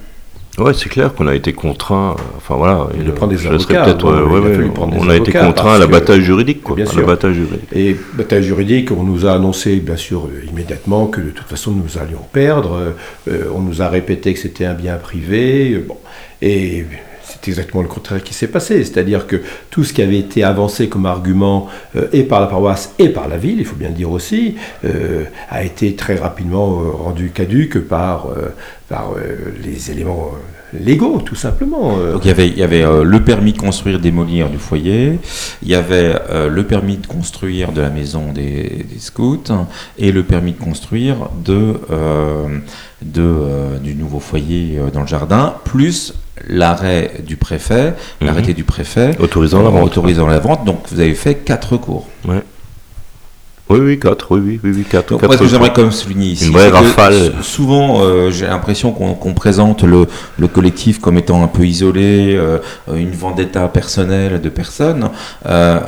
Ouais, c'est clair qu'on a été contraint. euh, Enfin voilà, Et et de le- prendre des avocats, bon, euh, il ouais, ouais, on a été contraint à la bataille juridique, quoi. Bien à la bataille juridique. Et bataille juridique, on nous a annoncé, bien sûr, euh, immédiatement que de toute façon nous allions perdre. Euh, euh, on nous a répété que c'était un bien privé. euh, bon. Et c'est exactement le contraire qui s'est passé. C'est-à-dire que tout ce qui avait été avancé comme argument, euh, et par la paroisse et par la ville, il faut bien le dire aussi, euh, a été très rapidement euh, rendu caduque par, par les éléments légaux, tout simplement. Il y avait, le permis de construire, démolir du foyer, il y avait le permis de construire de la maison des, scouts et le permis de construire de, de, du nouveau foyer dans le jardin, plus l'arrêt du préfet, l'arrêté du préfet Autorisant la vente. autorisant la vente. Donc vous avez fait quatre recours. Ouais. Oui, oui, 4, oui, oui, oui, oui 4. Donc, moi, ce que j'aimerais quand même souligner ici, Une vraie rafale. souvent, euh, j'ai l'impression qu'on qu'on présente le, le collectif comme étant un peu isolé, euh, une vendetta personnelle de personnes. Euh,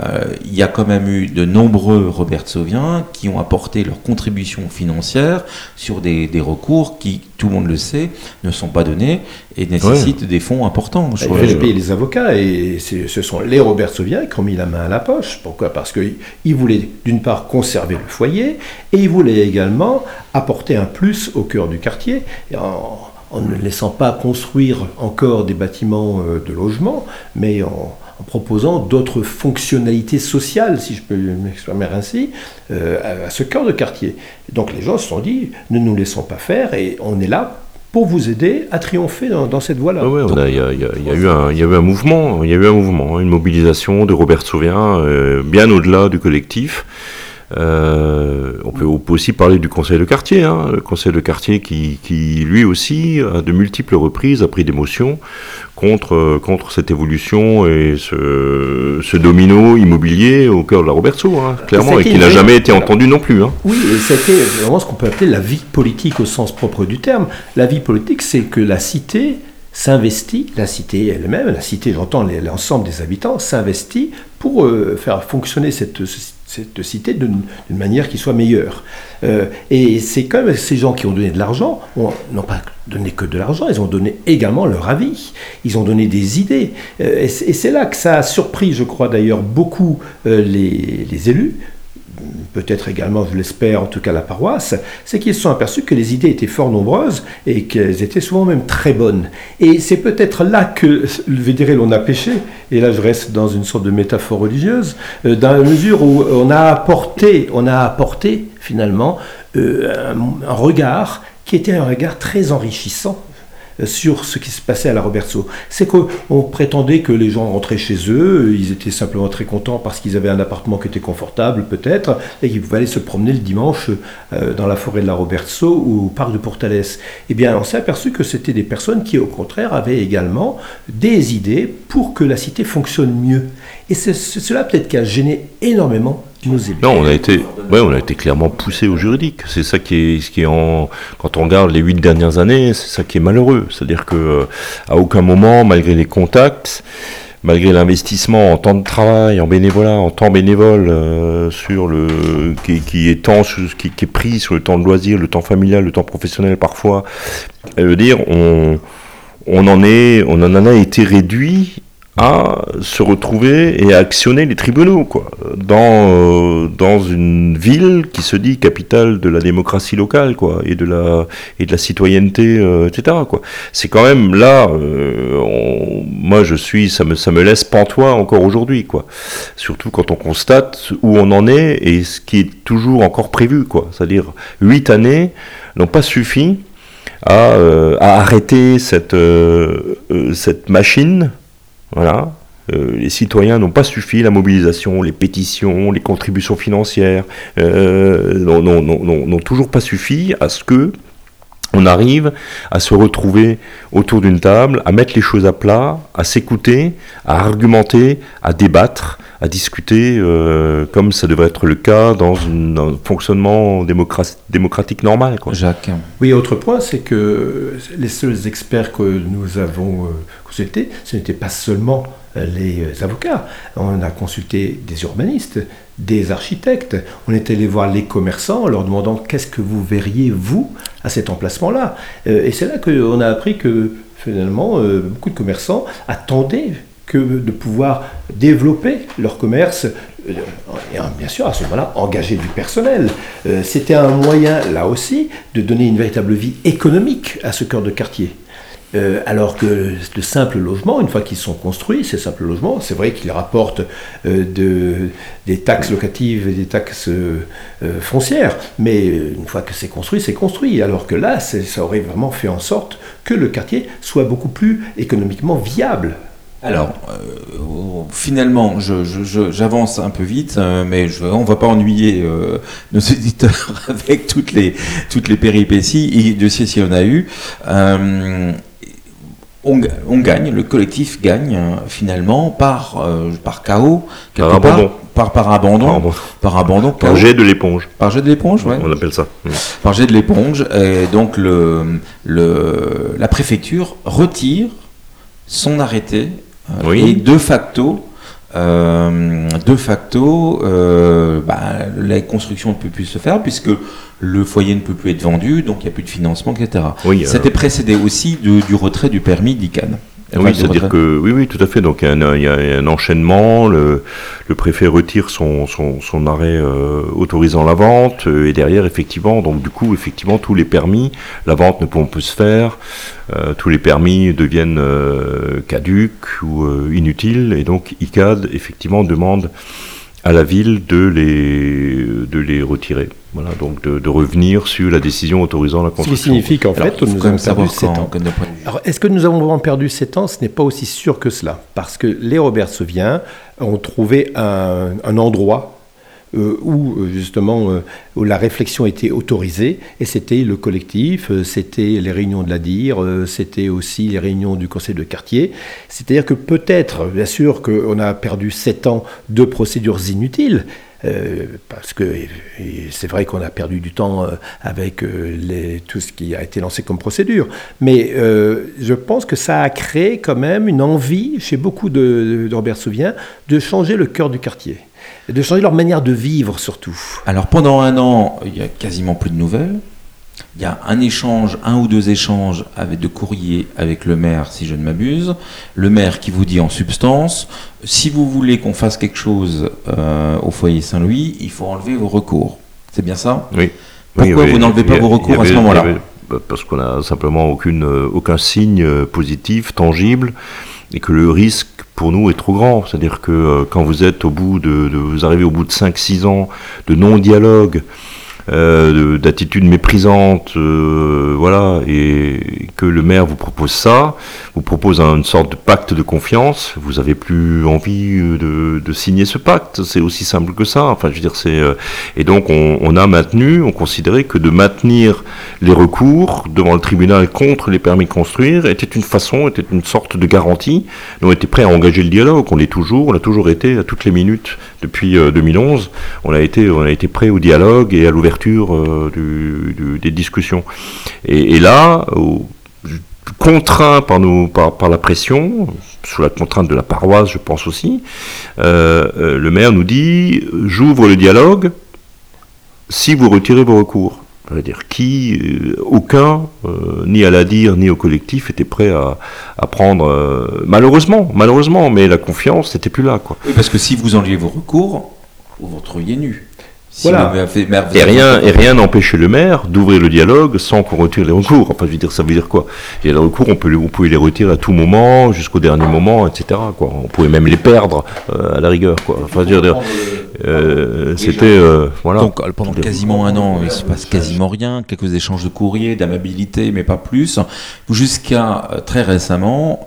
Il y a quand même eu de nombreux Robert Sauviens qui ont apporté leur contribution financière sur des, des recours qui, tout le monde le sait, ne sont pas donnés et nécessitent des fonds importants. Je Il trouve. fallait payer les avocats et ce sont les Robert Sauviens qui ont mis la main à la poche. Pourquoi? Parce qu'ils voulaient d'une part conserver le foyer et ils voulaient également apporter un plus au cœur du quartier et en, en ne laissant pas construire encore des bâtiments euh, de logement, mais en, en proposant d'autres fonctionnalités sociales, si je peux m'exprimer ainsi, euh, à, ce cœur de quartier. Donc les gens se sont dit, ne nous laissons pas faire et on est là pour vous aider à triompher dans, cette voie-là. Il y, a- eu un- mouvement, il y a eu un mouvement, une mobilisation de Robert Sauvien, euh, bien au-delà du collectif. Euh, on, peut, on peut aussi parler du conseil de quartier, hein, le conseil de quartier qui, qui, lui aussi, à de multiples reprises, a pris des motions contre, euh, contre cette évolution et ce, ce domino immobilier au cœur de la Roberto, hein, clairement, et qui n'a jamais été entendu non plus. Hein. Oui, et c'était vraiment ce qu'on peut appeler la vie politique au sens propre du terme. La vie politique, c'est que la cité s'investit, la cité elle-même, la cité, j'entends l'ensemble des habitants, s'investit pour euh, faire fonctionner cette, cette cité d'une manière qui soit meilleure. Euh, et c'est même ces gens qui ont donné de l'argent, ont- n'ont pas donné que de l'argent, ils ont donné également leur avis, ils ont donné des idées. Euh, et c'est là que ça a surpris, je crois d'ailleurs, beaucoup euh, les élus, peut-être également, je l'espère, en tout cas la paroisse, c'est qu'ils se sont aperçus que les idées étaient fort nombreuses et qu'elles étaient souvent même très bonnes. Et c'est peut-être là que, le védéré, l'on a péché, et là je reste dans une sorte de métaphore religieuse, euh, dans la mesure où on a apporté, on a apporté finalement euh, un, regard qui était un regard très enrichissant sur ce qui se passait à la Robertso. C'est qu'on prétendait que les gens rentraient chez eux, ils étaient simplement très contents parce qu'ils avaient un appartement qui était confortable peut-être, et qu'ils pouvaient aller se promener le dimanche euh, dans la forêt de la Robertso ou au parc de Portales. Eh bien, on s'est aperçu que c'était des personnes qui, au contraire, avaient également des idées pour que la cité fonctionne mieux. Et c'est cela peut-être qui a gêné énormément. Non, on a été, ouais, on a été clairement poussé au juridique. C'est ça qui est, ce qui est en, quand on regarde les huit dernières années, c'est ça qui est malheureux. C'est-à-dire que euh, à aucun moment, malgré les contacts, malgré l'investissement en temps de travail, en bénévolat, en temps bénévole, euh, sur le, qui, qui est temps, qui, qui est pris sur le temps de loisir, le temps familial, le temps professionnel parfois, veux dire, on, on en est, on en a été réduit à se retrouver et à actionner les tribunaux, quoi, dans, euh, dans une ville qui se dit capitale de la démocratie locale, quoi, et de la, et de la citoyenneté, euh, etc., quoi. C'est quand même là, euh, on- moi je suis, ça me, ça me laisse pantois encore aujourd'hui, quoi. Surtout quand on constate où on en est et ce qui est toujours encore prévu, quoi. C'est-à-dire, huit années n'ont pas suffi à, euh, à arrêter cette, euh, euh, cette machine. Voilà. Euh, les citoyens n'ont pas suffi, la mobilisation, les pétitions, les contributions financières euh, n'ont- toujours pas suffi à ce que on arrive à se retrouver autour d'une table, à mettre les choses à plat, à s'écouter, à argumenter, à débattre, à discuter, euh, comme ça devrait être le cas dans une- un fonctionnement démocra- démocratique normal. Quoi. Jacques. Oui, autre point, c'est que les seuls experts que nous avons euh, ce n'étaient pas seulement euh, les euh, avocats. On a consulté des urbanistes, des architectes. On est allé voir les commerçants en leur demandant qu'est-ce que vous verriez, vous, à cet emplacement-là. Euh, et c'est là qu'on a appris que finalement, beaucoup de commerçants attendaient que de pouvoir développer leur commerce et bien sûr à ce moment-là engager du personnel. C'était un moyen là aussi de donner une véritable vie économique à ce cœur de quartier. Euh, alors que le simple logement, une fois qu'ils sont construits, ces simples logements, c'est vrai qu'ils rapportent euh, de, des taxes locatives et des taxes euh, foncières, mais une fois que c'est construit, c'est construit. Alors que là, ça aurait vraiment fait en sorte que le quartier soit beaucoup plus économiquement viable. Alors, euh, finalement, j'avance un peu vite, mais on va pas ennuyer nos (laughs) éditeurs avec toutes les, péripéties, et Dieu sait s'il y en a eu. Euh, on, gagne, le collectif gagne hein, finalement par, euh, par chaos, par abandon. Par, par, abandon, par abandon, par jet de l'éponge. Par jet de l'éponge, ouais. On appelle ça. Par jet de l'éponge, et donc le, le, la préfecture retire son arrêté euh, et de facto euh, de facto, euh, bah, la construction ne peut plus se faire puisque le foyer ne peut plus être vendu, donc il n'y a plus de financement, etc. Oui, C'était précédé aussi du retrait du permis d'ICANN. Oui, c'est-à-dire que oui, oui, tout à fait. Donc il y a un, enchaînement. Le, préfet retire son, son, arrêt euh, autorisant la vente euh, et derrière, effectivement, donc du coup, effectivement, tous les permis, la vente ne peut plus se faire. Euh, tous les permis deviennent caducs ou inutiles et donc ICAD effectivement demande à la ville de les, de les retirer. Voilà, donc de, revenir sur la décision autorisant la construction. Ce qui signifie qu'en fait, nous avons perdu 7 ans. Alors, est-ce que nous avons vraiment perdu 7 ans? Ce n'est pas aussi sûr que cela. Parce que les Robert Souviens ont trouvé un, un endroit euh, où euh, justement euh, où la réflexion était autorisée, et c'était le collectif, c'était les réunions de la DIR, c'était aussi les réunions du conseil de quartier. C'est-à-dire que peut-être, bien sûr, qu'on a perdu sept ans de procédures inutiles, parce que c'est vrai qu'on a perdu du temps avec tout ce qui a été lancé comme procédure, mais je pense que ça a créé quand même une envie chez beaucoup de, de Robert de changer le cœur du quartier de changer leur manière de vivre surtout. Alors pendant un an, il y a quasiment plus de nouvelles. Il y a un échange, un ou deux échanges avec de courrier avec le maire, si je ne m'abuse. Le maire qui vous dit en substance, si vous voulez qu'on fasse quelque chose euh, au foyer Saint-Louis, il faut enlever vos recours. C'est bien ça? Oui. Pourquoi vous n'enlevez pas vos recours à ce moment-là? Parce qu'on n'a simplement aucune, euh, aucun signe euh, positif, tangible et que le risque pour nous est trop grand. C'est-à-dire que euh, quand vous êtes au bout de, vous arrivez au bout de 5-6 ans de non-dialogue, euh, d'attitude méprisante, euh, voilà, et que le maire vous propose ça, vous propose une sorte de pacte de confiance, vous avez plus envie de, de signer ce pacte, c'est aussi simple que ça. Enfin, je veux dire, c'est euh, et donc on, a maintenu, on considérait que de maintenir les recours devant le tribunal contre les permis de construire était une façon, était une sorte de garantie. on était prêt à engager le dialogue, on l'est toujours, on a toujours été à toutes les minutes depuis 2011. On a été, on a été prêt au dialogue et à l'ouverture euh, des discussions. Et, là, contraint par, par, la pression, sous la contrainte de la paroisse, je pense aussi, euh, euh, le maire nous dit j'ouvre le dialogue si vous retirez vos recours. Dire qui, aucun, ni à la dire, ni au collectif, était prêt à, prendre. malheureusement, malheureusement, mais la confiance n'était plus là. Parce que si vous enlevez vos recours, vous vous retrouviez nu voilà. et rien et rien n'empêchait le maire d'ouvrir le dialogue sans qu'on retire les recours. Enfin, je veux dire, ça veut dire quoi? Et les recours, on peut, on pouvait les retirer à tout moment, jusqu'au dernier moment, etc. Quoi. On pouvait même les perdre euh, à la rigueur. Quoi. Enfin, dire, euh, c'était euh, voilà. Donc pendant quasiment un an, il se passe quasiment rien, quelques échanges de courrier, d'amabilité, mais pas plus, jusqu'à très récemment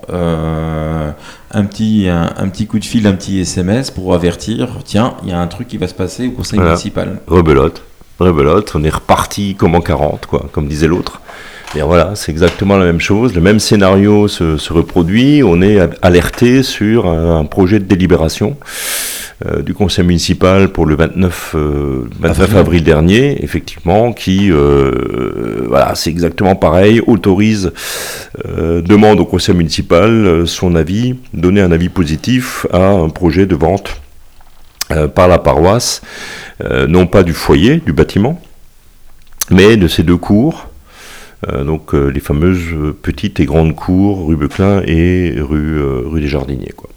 un petit, un, petit coup de fil, un petit SMS pour avertir, tiens, il y a un truc qui va se passer au conseil municipal. Rebelote, rebelote, on est reparti comme en 40, quoi, comme disait l'autre. Et voilà, c'est exactement la même chose, le même scénario se, reproduit, on est alerté sur un projet de délibération. Euh, du conseil municipal pour le 29, 29 euh, avril dernier, effectivement, qui, euh, voilà, c'est exactement pareil, autorise, demande au conseil municipal son avis, donner un avis positif à un projet de vente par la paroisse, non pas du foyer, du bâtiment, mais de ces deux cours, donc les fameuses petites et grandes cours, rue Beclin et rue, rue des Jardiniers. Quoi.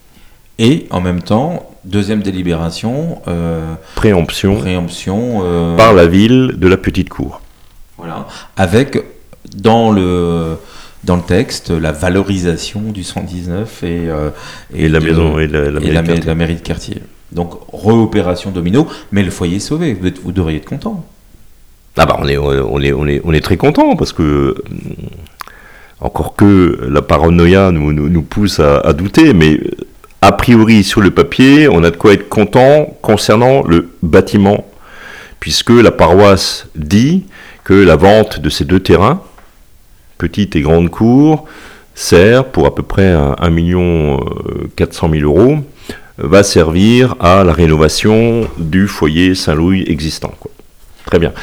Et en même temps, deuxième délibération. Euh, préemption. Préemption. Euh, par la ville de la petite cour. Voilà. Avec dans le dans le texte la valorisation du 119 et, euh, et, la maison et la, mairie, de quartier. Donc réopération domino, mais le foyer est sauvé. Vous, vous devriez être content. Ah bah on est on est on est on est très content parce que encore que la paranoïa nous, nous, pousse à, à douter, mais a priori, sur le papier, on a de quoi être content concernant le bâtiment, puisque la paroisse dit que la vente de ces deux terrains, petite et grande cour, sert pour à peu près 1 million 400 000 euros, va servir à la rénovation du foyer Saint-Louis existant. Très bien.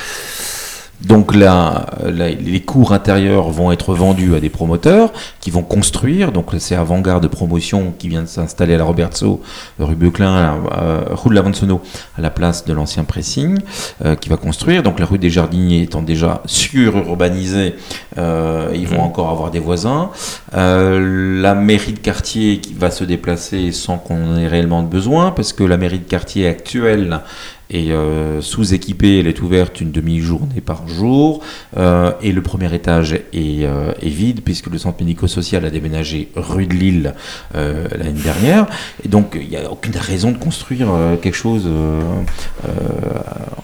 Donc là, les cours intérieurs vont être vendus à des promoteurs qui vont construire. Donc c'est Avant-Garde Promotion qui vient de s'installer à la Robertso, rue Beuclin, euh, rue de l'Avansono, à la place de l'ancien pressing, euh, qui va construire. Donc la rue des Jardiniers étant déjà sururbanisée, euh, ils vont mmh. encore avoir des voisins. la mairie de quartier qui va se déplacer sans qu'on ait réellement de besoin, parce que la mairie de quartier actuelle et euh, sous-équipée, elle est ouverte une demi-journée par jour. Euh, et le premier étage est, euh, est, vide puisque le centre médico-social a déménagé rue de Lille l'année dernière. Et donc il n'y a aucune raison de construire quelque chose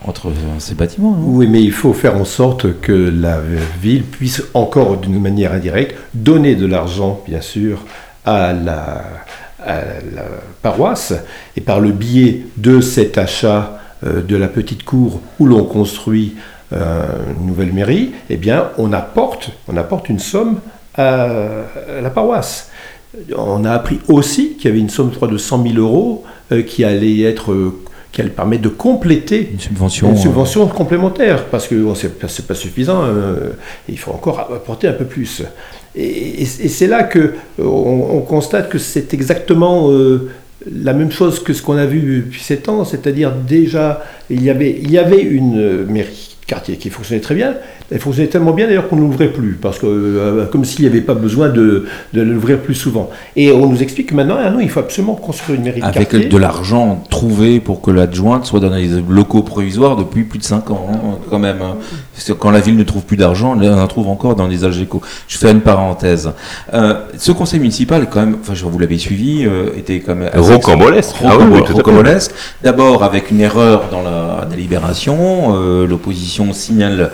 entre ces bâtiments. Oui, mais il faut faire en sorte que la ville puisse encore d'une manière indirecte donner de l'argent, bien sûr, à la, paroisse. Et par le biais de cet achat de la petite cour où l'on construit euh, une nouvelle mairie, eh bien, on apporte, on apporte une somme à, la paroisse. On a appris aussi qu'il y avait une somme de 100 000 euros euh, qui allait être qui allait permettre de compléter une subvention, une subvention complémentaire, parce que ce n'est pas suffisant, il faut encore apporter un peu plus. Et, c'est là que on, constate que c'est exactement la même chose que ce qu'on a vu depuis sept ans, c'est-à-dire déjà, il y avait, il y avait une mairie quartier qui fonctionnait très bien. Elle fonctionnait tellement bien d'ailleurs qu'on ne l'ouvrait plus, parce que euh, comme s'il n'y avait pas besoin de, l'ouvrir plus souvent. Et on nous explique que maintenant, ah non, il faut absolument construire une mairie de Avec de l'argent trouvé pour que l'adjointe soit dans les locaux provisoires depuis plus de 5 ans, hein, quand même. Hein. Quand la ville ne trouve plus d'argent, on en trouve encore dans les Algeco. Je fais une parenthèse. Euh, ce conseil municipal, quand même, enfin, vous l'avez suivi, euh, était quand même... Rocambolesque. Ah D'abord avec une erreur dans la délibération, l'opposition signale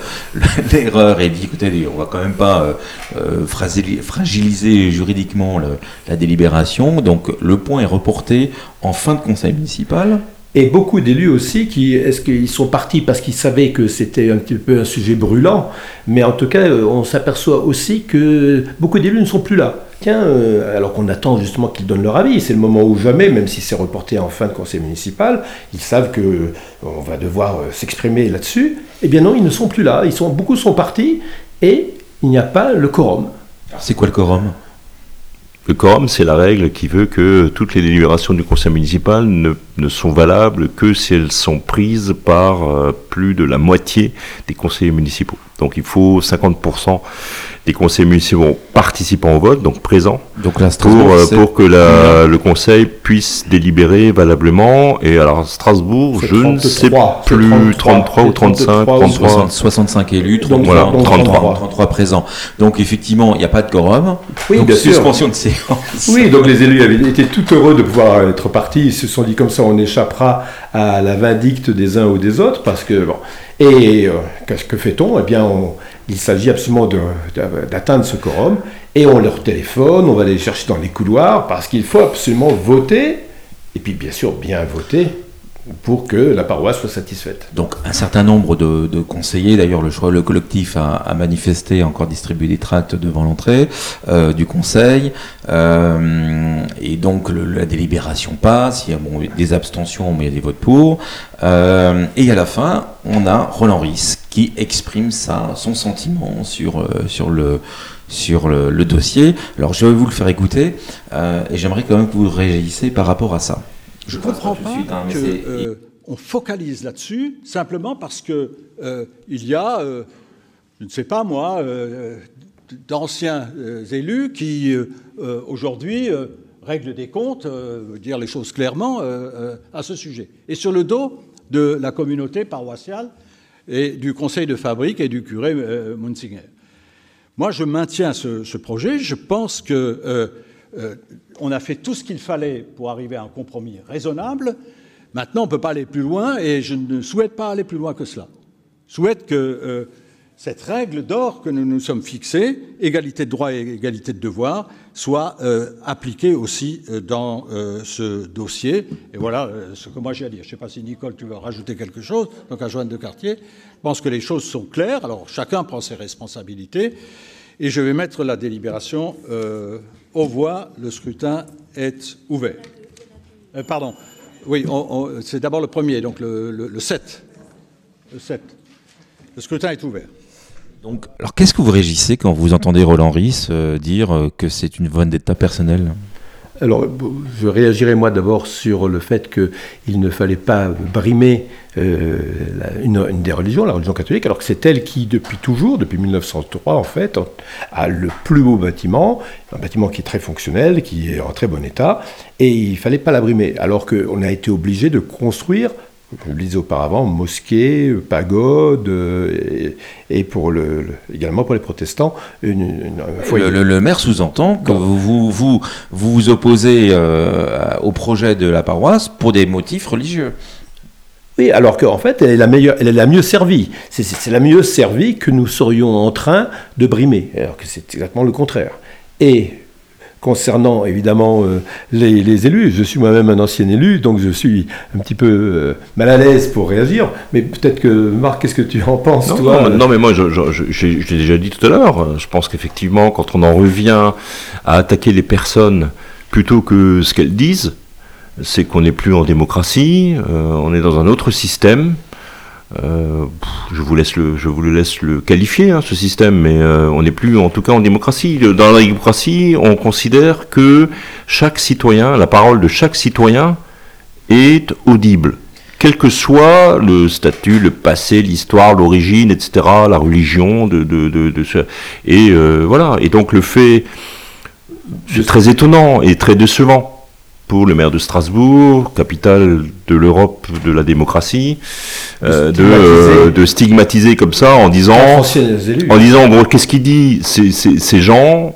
(laughs) l'erreur et dit écoutez, on va quand même pas euh, euh, fragiliser juridiquement la délibération. Donc le point est reporté en fin de conseil municipal. Et beaucoup d'élus aussi, qui, est-ce qu'ils sont partis parce qu'ils savaient que c'était un petit peu un sujet brûlant, mais en tout cas, euh, on s'aperçoit aussi que beaucoup d'élus ne sont plus là. Tiens, euh, alors qu'on attend justement qu'ils donnent leur avis, c'est le moment où jamais, même si c'est reporté en fin de conseil municipal, ils savent que euh, on va devoir s'exprimer là-dessus. Eh bien non, ils ne sont plus là. Beaucoup sont partis et il n'y a pas le quorum. C'est quoi le quorum? Le quorum, c'est la règle qui veut que toutes les délibérations du conseil municipal ne, sont valables que si elles sont prises par euh, plus de la moitié des conseillers municipaux. Donc il faut 50% des conseils municipaux participant au vote, donc présents, donc pour, euh, pour que la, le conseil puisse délibérer valablement. Et alors Strasbourg, je ne sais plus, 33, ou 35, 33, 65 élus, 33, voilà, 33. 33 présents. Donc effectivement, il n'y a pas de quorum. Oui, donc suspension de séance. Oui, donc les élus avaient été tout heureux de pouvoir être partis. Ils se sont dit comme ça, on échappera à la vindicte des uns ou des autres, parce que bon. Et euh, qu'est-ce que fait-on? Eh bien, il s'agit absolument d'atteindre ce quorum et on leur téléphone, on va les chercher dans les couloirs parce qu'il faut absolument voter et puis bien sûr bien voter pour que la paroisse soit satisfaite. Donc un certain nombre de, conseillers, d'ailleurs le, le collectif a, manifesté, encore distribué des tracts devant l'entrée euh, du conseil, euh, et donc la délibération passe, il y a des abstentions, mais il y a des votes pour, euh, et à la fin, on a Roland Ries qui exprime ça, son sentiment sur, sur le sur le, dossier. Alors je vais vous le faire écouter, et j'aimerais quand même que vous réagissiez par rapport à ça. Je ne comprends pas hein, qu'on euh, focalise là-dessus simplement parce qu'il euh, y a, euh, je ne sais pas moi, d'anciens élus qui aujourd'hui règlent des comptes, dire les choses clairement, à ce sujet. Et sur le dos de la communauté paroissiale et du conseil de fabrique et du curé Munzinger. Moi, je maintiens ce, ce projet. Je pense que euh, on a fait tout ce qu'il fallait pour arriver à un compromis raisonnable. Maintenant, on ne peut pas aller plus loin et je ne souhaite pas aller plus loin que cela. Je souhaite que euh, cette règle d'or que nous nous sommes fixée, égalité de droits et égalité de devoirs, soit euh, appliquée aussi dans ce dossier. Et voilà ce que moi j'ai à dire. Je ne sais pas si Nicole, tu veux rajouter quelque chose, donc à Joanne de Cartier. Je pense que les choses sont claires. Alors chacun prend ses responsabilités. Et je vais mettre la délibération euh, aux voix. Le scrutin est ouvert. Euh, pardon. Oui, c'est d'abord le premier, donc le, le 7. Le 7. Le scrutin est ouvert. Donc, alors qu'est-ce que vous régissez quand vous entendez Roland Ries euh, dire euh, que c'est une vendetta personnelle alors, je réagirai moi d'abord sur le fait qu'il ne fallait pas brimer euh, une, des religions, la religion catholique, alors que c'est elle qui, depuis toujours, depuis 1903 en fait, a le plus beau bâtiment, un bâtiment qui est très fonctionnel, qui est en très bon état, et il ne fallait pas la brimer, alors qu'on a été obligé de construire je le disais auparavant, mosquées, pagodes, euh, et, pour le, également pour les protestants, une, Le, maire sous-entend que vous vous, vous, vous, opposez euh, au projet de la paroisse pour des motifs religieux. Oui, alors qu'en fait, elle est la meilleure, elle est la mieux servie. C'est la mieux servie que nous serions en train de brimer, alors que c'est exactement le contraire. Et concernant évidemment euh, les, élus. Je suis moi-même un ancien élu, donc je suis un petit peu euh, mal à l'aise pour réagir. Mais peut-être que Marc, qu'est-ce que tu en penses non, toi non, mais moi, je, je, l'ai déjà dit tout à l'heure. Je pense qu'effectivement, quand on en revient à attaquer les personnes plutôt que ce qu'elles disent, c'est qu'on n'est plus en démocratie, euh, on est dans un autre système. Euh, je, vous laisse le, je vous le laisse le qualifier, hein, ce système, mais euh, on n'est plus en tout cas en démocratie. Dans la démocratie, on considère que chaque citoyen, la parole de chaque citoyen est audible. Quel que soit le statut, le passé, l'histoire, l'origine, etc., la religion, de, ce... et euh, voilà. Et donc le fait, c'est très étonnant et très décevant pour le maire de Strasbourg, capitale de l'Europe de la démocratie, euh, euh, de, stigmatiser. comme ça en disant, en disant bon, qu'est-ce qu'il dit ces, ces, gens,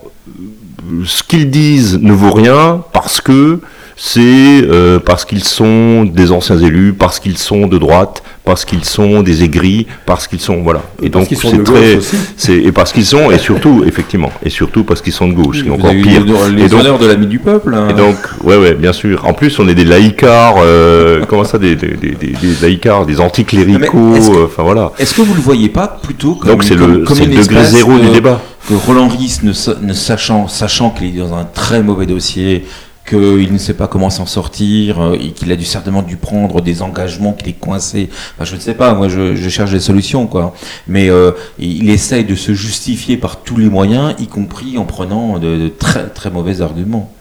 ce qu'ils disent ne vaut rien parce que c'est euh, parce qu'ils sont des anciens élus, parce qu'ils sont de droite, parce qu'ils sont des aigris, parce qu'ils sont voilà. Et, donc c'est très, c'est et parce qu'ils sont et surtout effectivement et surtout parce qu'ils sont de gauche, qui encore pire. Les, les honneurs de l'ami du peuple. Hein. Et donc ouais ouais bien sûr. En plus on est des laïcars, euh, (laughs) comment ça des, des, des, des laïcars, des anticléricaux, euh, enfin voilà. Est-ce que vous le voyez pas plutôt comme donc c'est le, le degré zéro du débat. Que Roland Ries ne, ne sachant sachant qu'il est dans un très mauvais dossier qu'il ne sait pas comment s'en sortir euh, et qu'il a certainement dû prendre des engagements, qu'il est coincé. je ne sais pas, moi je, cherche des solutions, quoi. Mais euh, il essaye de se justifier par tous les moyens, y compris en prenant de, très très mauvais arguments.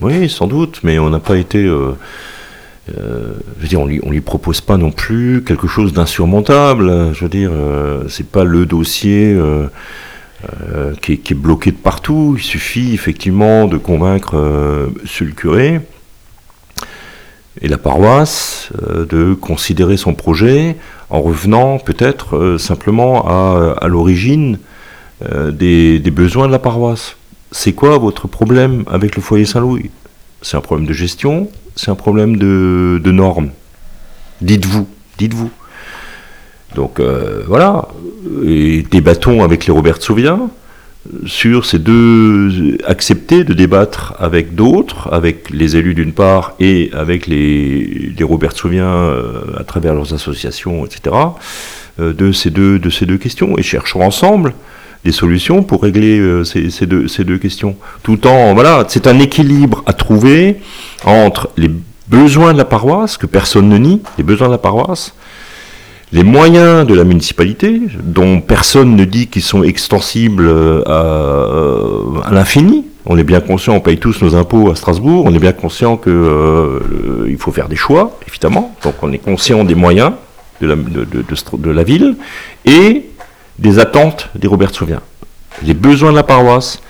Oui, sans doute, mais on n'a pas été. Euh, je veux dire, on lui, lui propose pas non plus quelque chose d'insurmontable. Je veux dire, c'est pas le dossier. Euh, qui, est, bloqué de partout. Il suffit effectivement de convaincre euh, le curé et la paroisse euh, de considérer son projet en revenant peut-être euh, simplement à, l'origine des, besoins de la paroisse. C'est quoi votre problème avec le foyer Saint-Louis? C'est un problème de gestion? C'est un problème de, de normes? Dites-vous, dites-vous. Donc voilà, et débattons avec les Robert Souvien sur ces deux, accepter de débattre avec d'autres, avec les élus d'une part et avec les, les Robert euh, à travers leurs associations, etc., euh, de, ces deux, questions et cherchons ensemble des solutions pour régler euh, ces, ces, deux, ces deux questions. Tout en, voilà, c'est un équilibre à trouver entre les besoins de la paroisse, que personne ne nie, les besoins de la paroisse, les moyens de la municipalité, dont personne ne dit qu'ils sont extensibles euh, euh, à, l'infini. On est bien conscient, on paye tous nos impôts à Strasbourg, on est bien conscient qu'il euh, faut faire des choix, évidemment. Donc on est conscient des moyens de la, ville et des attentes des Robert Souvien. Les besoins de la paroisse,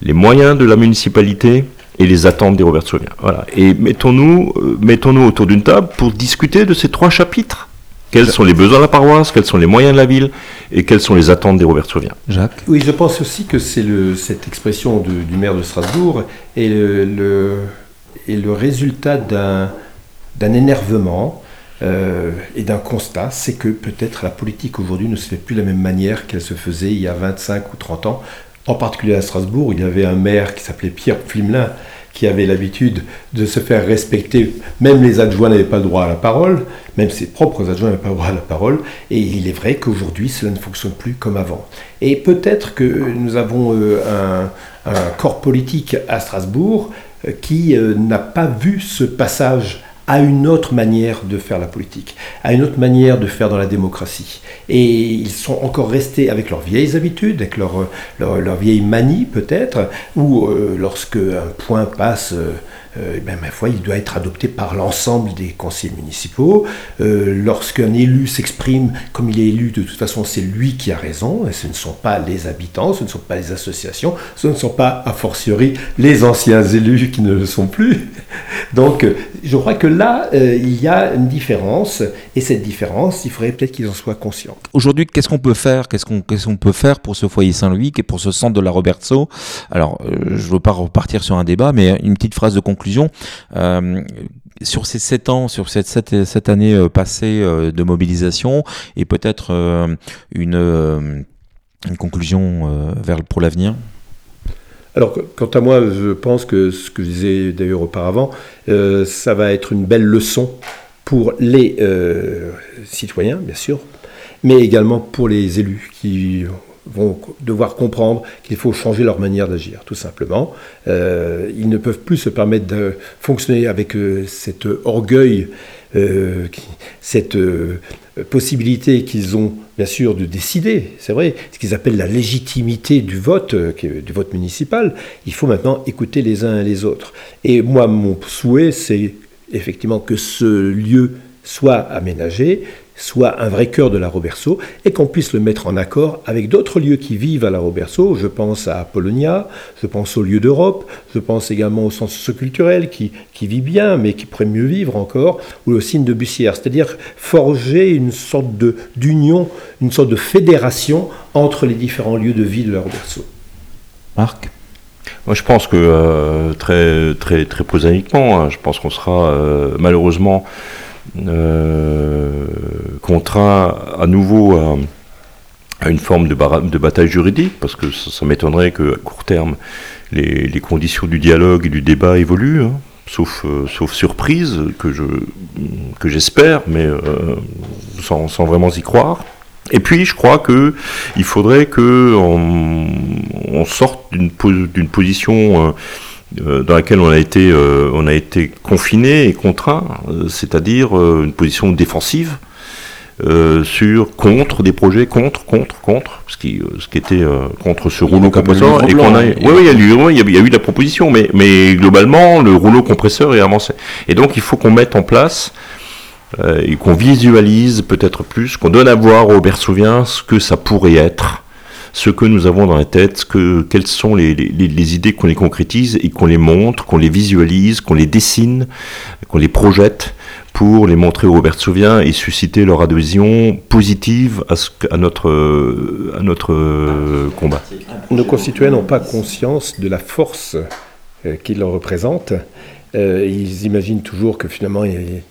les moyens de la municipalité et les attentes des Robert Souvien. Voilà. Et mettons-nous mettons autour d'une table pour discuter de ces trois chapitres quels sont les besoins de la paroisse Quels sont les moyens de la ville Et quelles sont les attentes des Robert Jacques Oui, je pense aussi que c'est cette expression du maire de Strasbourg est le, le résultat d'un énervement euh, et d'un constat, c'est que peut-être la politique aujourd'hui ne se fait plus de la même manière qu'elle se faisait il y a 25 ou 30 ans. En particulier à Strasbourg, il y avait un maire qui s'appelait Pierre Flimelin, qui avait l'habitude de se faire respecter. Même les adjoints n'avaient pas le droit à la parole, même ses propres adjoints n'avaient pas le droit à la parole. Et il est vrai qu'aujourd'hui, cela ne fonctionne plus comme avant. Et peut-être que nous avons euh, un, corps politique à Strasbourg euh, qui euh, n'a pas vu ce passage à une autre manière de faire la politique, à une autre manière de faire dans la démocratie. Et ils sont encore restés avec leurs vieilles habitudes, avec leurs leur, leur vieilles manies peut-être, ou euh, lorsque un point passe... Euh, euh, ma foi, il doit être adopté par l'ensemble des conseils municipaux. Euh, lorsqu'un élu s'exprime comme il est élu, de toute façon, c'est lui qui a raison, et ce ne sont pas les habitants, ce ne sont pas les associations, ce ne sont pas, a fortiori, les anciens élus qui ne le sont plus. Donc, je crois que là, euh, il y a une différence, et cette différence, il faudrait peut-être qu'ils en soient conscients. Aujourd'hui, qu'est-ce qu'on peut faire? Qu'est-ce qu'on qu'on peut faire pour ce foyer Saint-Louis et pour ce centre de la Robertso Alors, je ne veux pas repartir sur un débat, mais une petite phrase de conclusion euh, sur ces sept ans, sur cette, cette, année euh, passée euh, de mobilisation, et peut-être une, une conclusion vers, pour l'avenir? Alors, quant à moi, je pense que ce que je disais d'ailleurs auparavant, ça va être une belle leçon pour les citoyens, bien sûr, mais également pour les élus qui vont devoir comprendre qu'il faut changer leur manière d'agir, tout simplement. Euh, ils ne peuvent plus se permettre de fonctionner avec euh, cet orgueil, euh, cette possibilité qu'ils ont, bien sûr, de décider. C'est vrai, ce qu'ils appellent la légitimité du vote, du vote municipal. Il faut maintenant écouter les uns et les autres. Et moi, mon souhait, c'est effectivement que ce lieu soit aménagé, soit un vrai cœur de la Roberceau et qu'on puisse le mettre en accord avec d'autres lieux qui vivent à la Roberceau. Je pense à Polonia, je pense au lieu d'Europe, je pense également au centre socioculturel qui, qui vit bien mais qui pourrait mieux vivre encore, ou au signe de Bussière, c'est-à-dire forger une sorte d'union, une sorte de fédération entre les différents lieux de vie de la Roberceau. Marc? Moi, je pense que euh, très, très, très prosaïquement, hein, je pense qu'on sera euh, malheureusement contraint à nouveau à, une forme de, de, bataille juridique, parce que ça, m'étonnerait qu'à court terme, les, conditions du dialogue et du débat évoluent, hein, sauf, euh, sauf surprise, que, je, que j'espère, mais euh, sans, vraiment y croire. Et puis, je crois qu'il faudrait qu'on on sorte d'une, position euh, dans laquelle on a été, euh, on a été confiné et contraint, euh, c'est-à-dire une position défensive sur contre des projets contre contre contre ce qui ce qui était contre ce rouleau compresseur et qu'on a oui oui il y a eu il y a eu la proposition mais mais globalement le rouleau compresseur est avancé. Et donc il faut qu'on mette en place et qu'on visualise peut-être plus qu'on donne à voir au Bersouviens ce que ça pourrait être ce que nous avons dans la tête, que, quelles sont les, idées qu'on les concrétise et qu'on les montre, qu'on les visualise, qu'on les dessine, qu'on les projette pour les montrer aux Robertsouviens et susciter leur adhésion positive à, notre, notre combat. Nos concitoyens n'ont pas conscience de la force euh, qu'ils représentent. Euh, ils imaginent toujours que finalement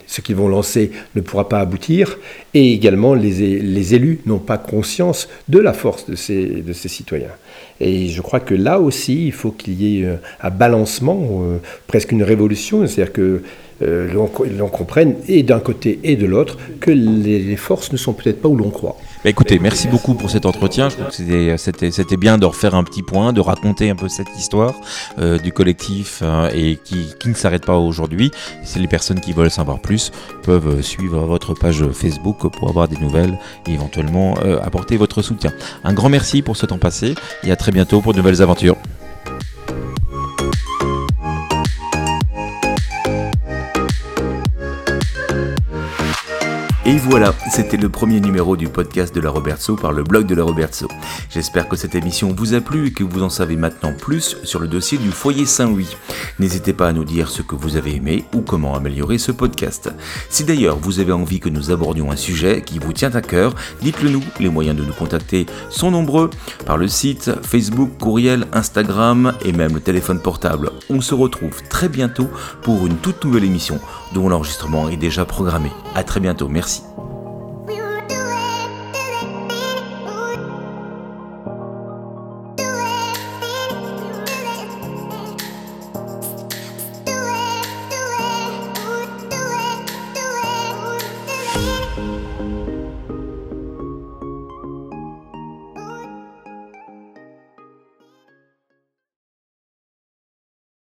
ce qu'ils vont lancer ne pourra pas aboutir. Et également, les, élus n'ont pas conscience de la force de ces, de ces, citoyens. Et je crois que là aussi, il faut qu'il y ait euh, un balancement, euh, presque une révolution. C'est-à-dire que l'on comprenne, et d'un côté et de l'autre, que les, les forces ne sont peut-être pas où l'on croit. Bah, écoutez, merci beaucoup pour cet entretien. Je trouve que c'était bien de refaire un petit point, de raconter un peu cette histoire euh, du collectif euh, et qui, ne s'arrête pas aujourd'hui. C'est les personnes qui veulent savoir plus peuvent suivre votre page Facebook pour avoir des nouvelles et éventuellement euh, apporter votre soutien. Un grand merci pour ce temps passé et à très bientôt pour de nouvelles aventures. Et voilà, c'était le premier numéro du podcast de la Robertso par le blog de la Robertso. J'espère que cette émission vous a plu et que vous en savez maintenant plus sur le dossier du foyer Saint-Louis. N'hésitez pas à nous dire ce que vous avez aimé ou comment améliorer ce podcast. Si d'ailleurs vous avez envie que nous abordions un sujet qui vous tient à cœur, dites-le nous. Les moyens de nous contacter sont nombreux par le site, Facebook, courriel, Instagram et même le téléphone portable. On se retrouve très bientôt pour une toute nouvelle émission dont l'enregistrement est déjà programmé. A très bientôt, merci.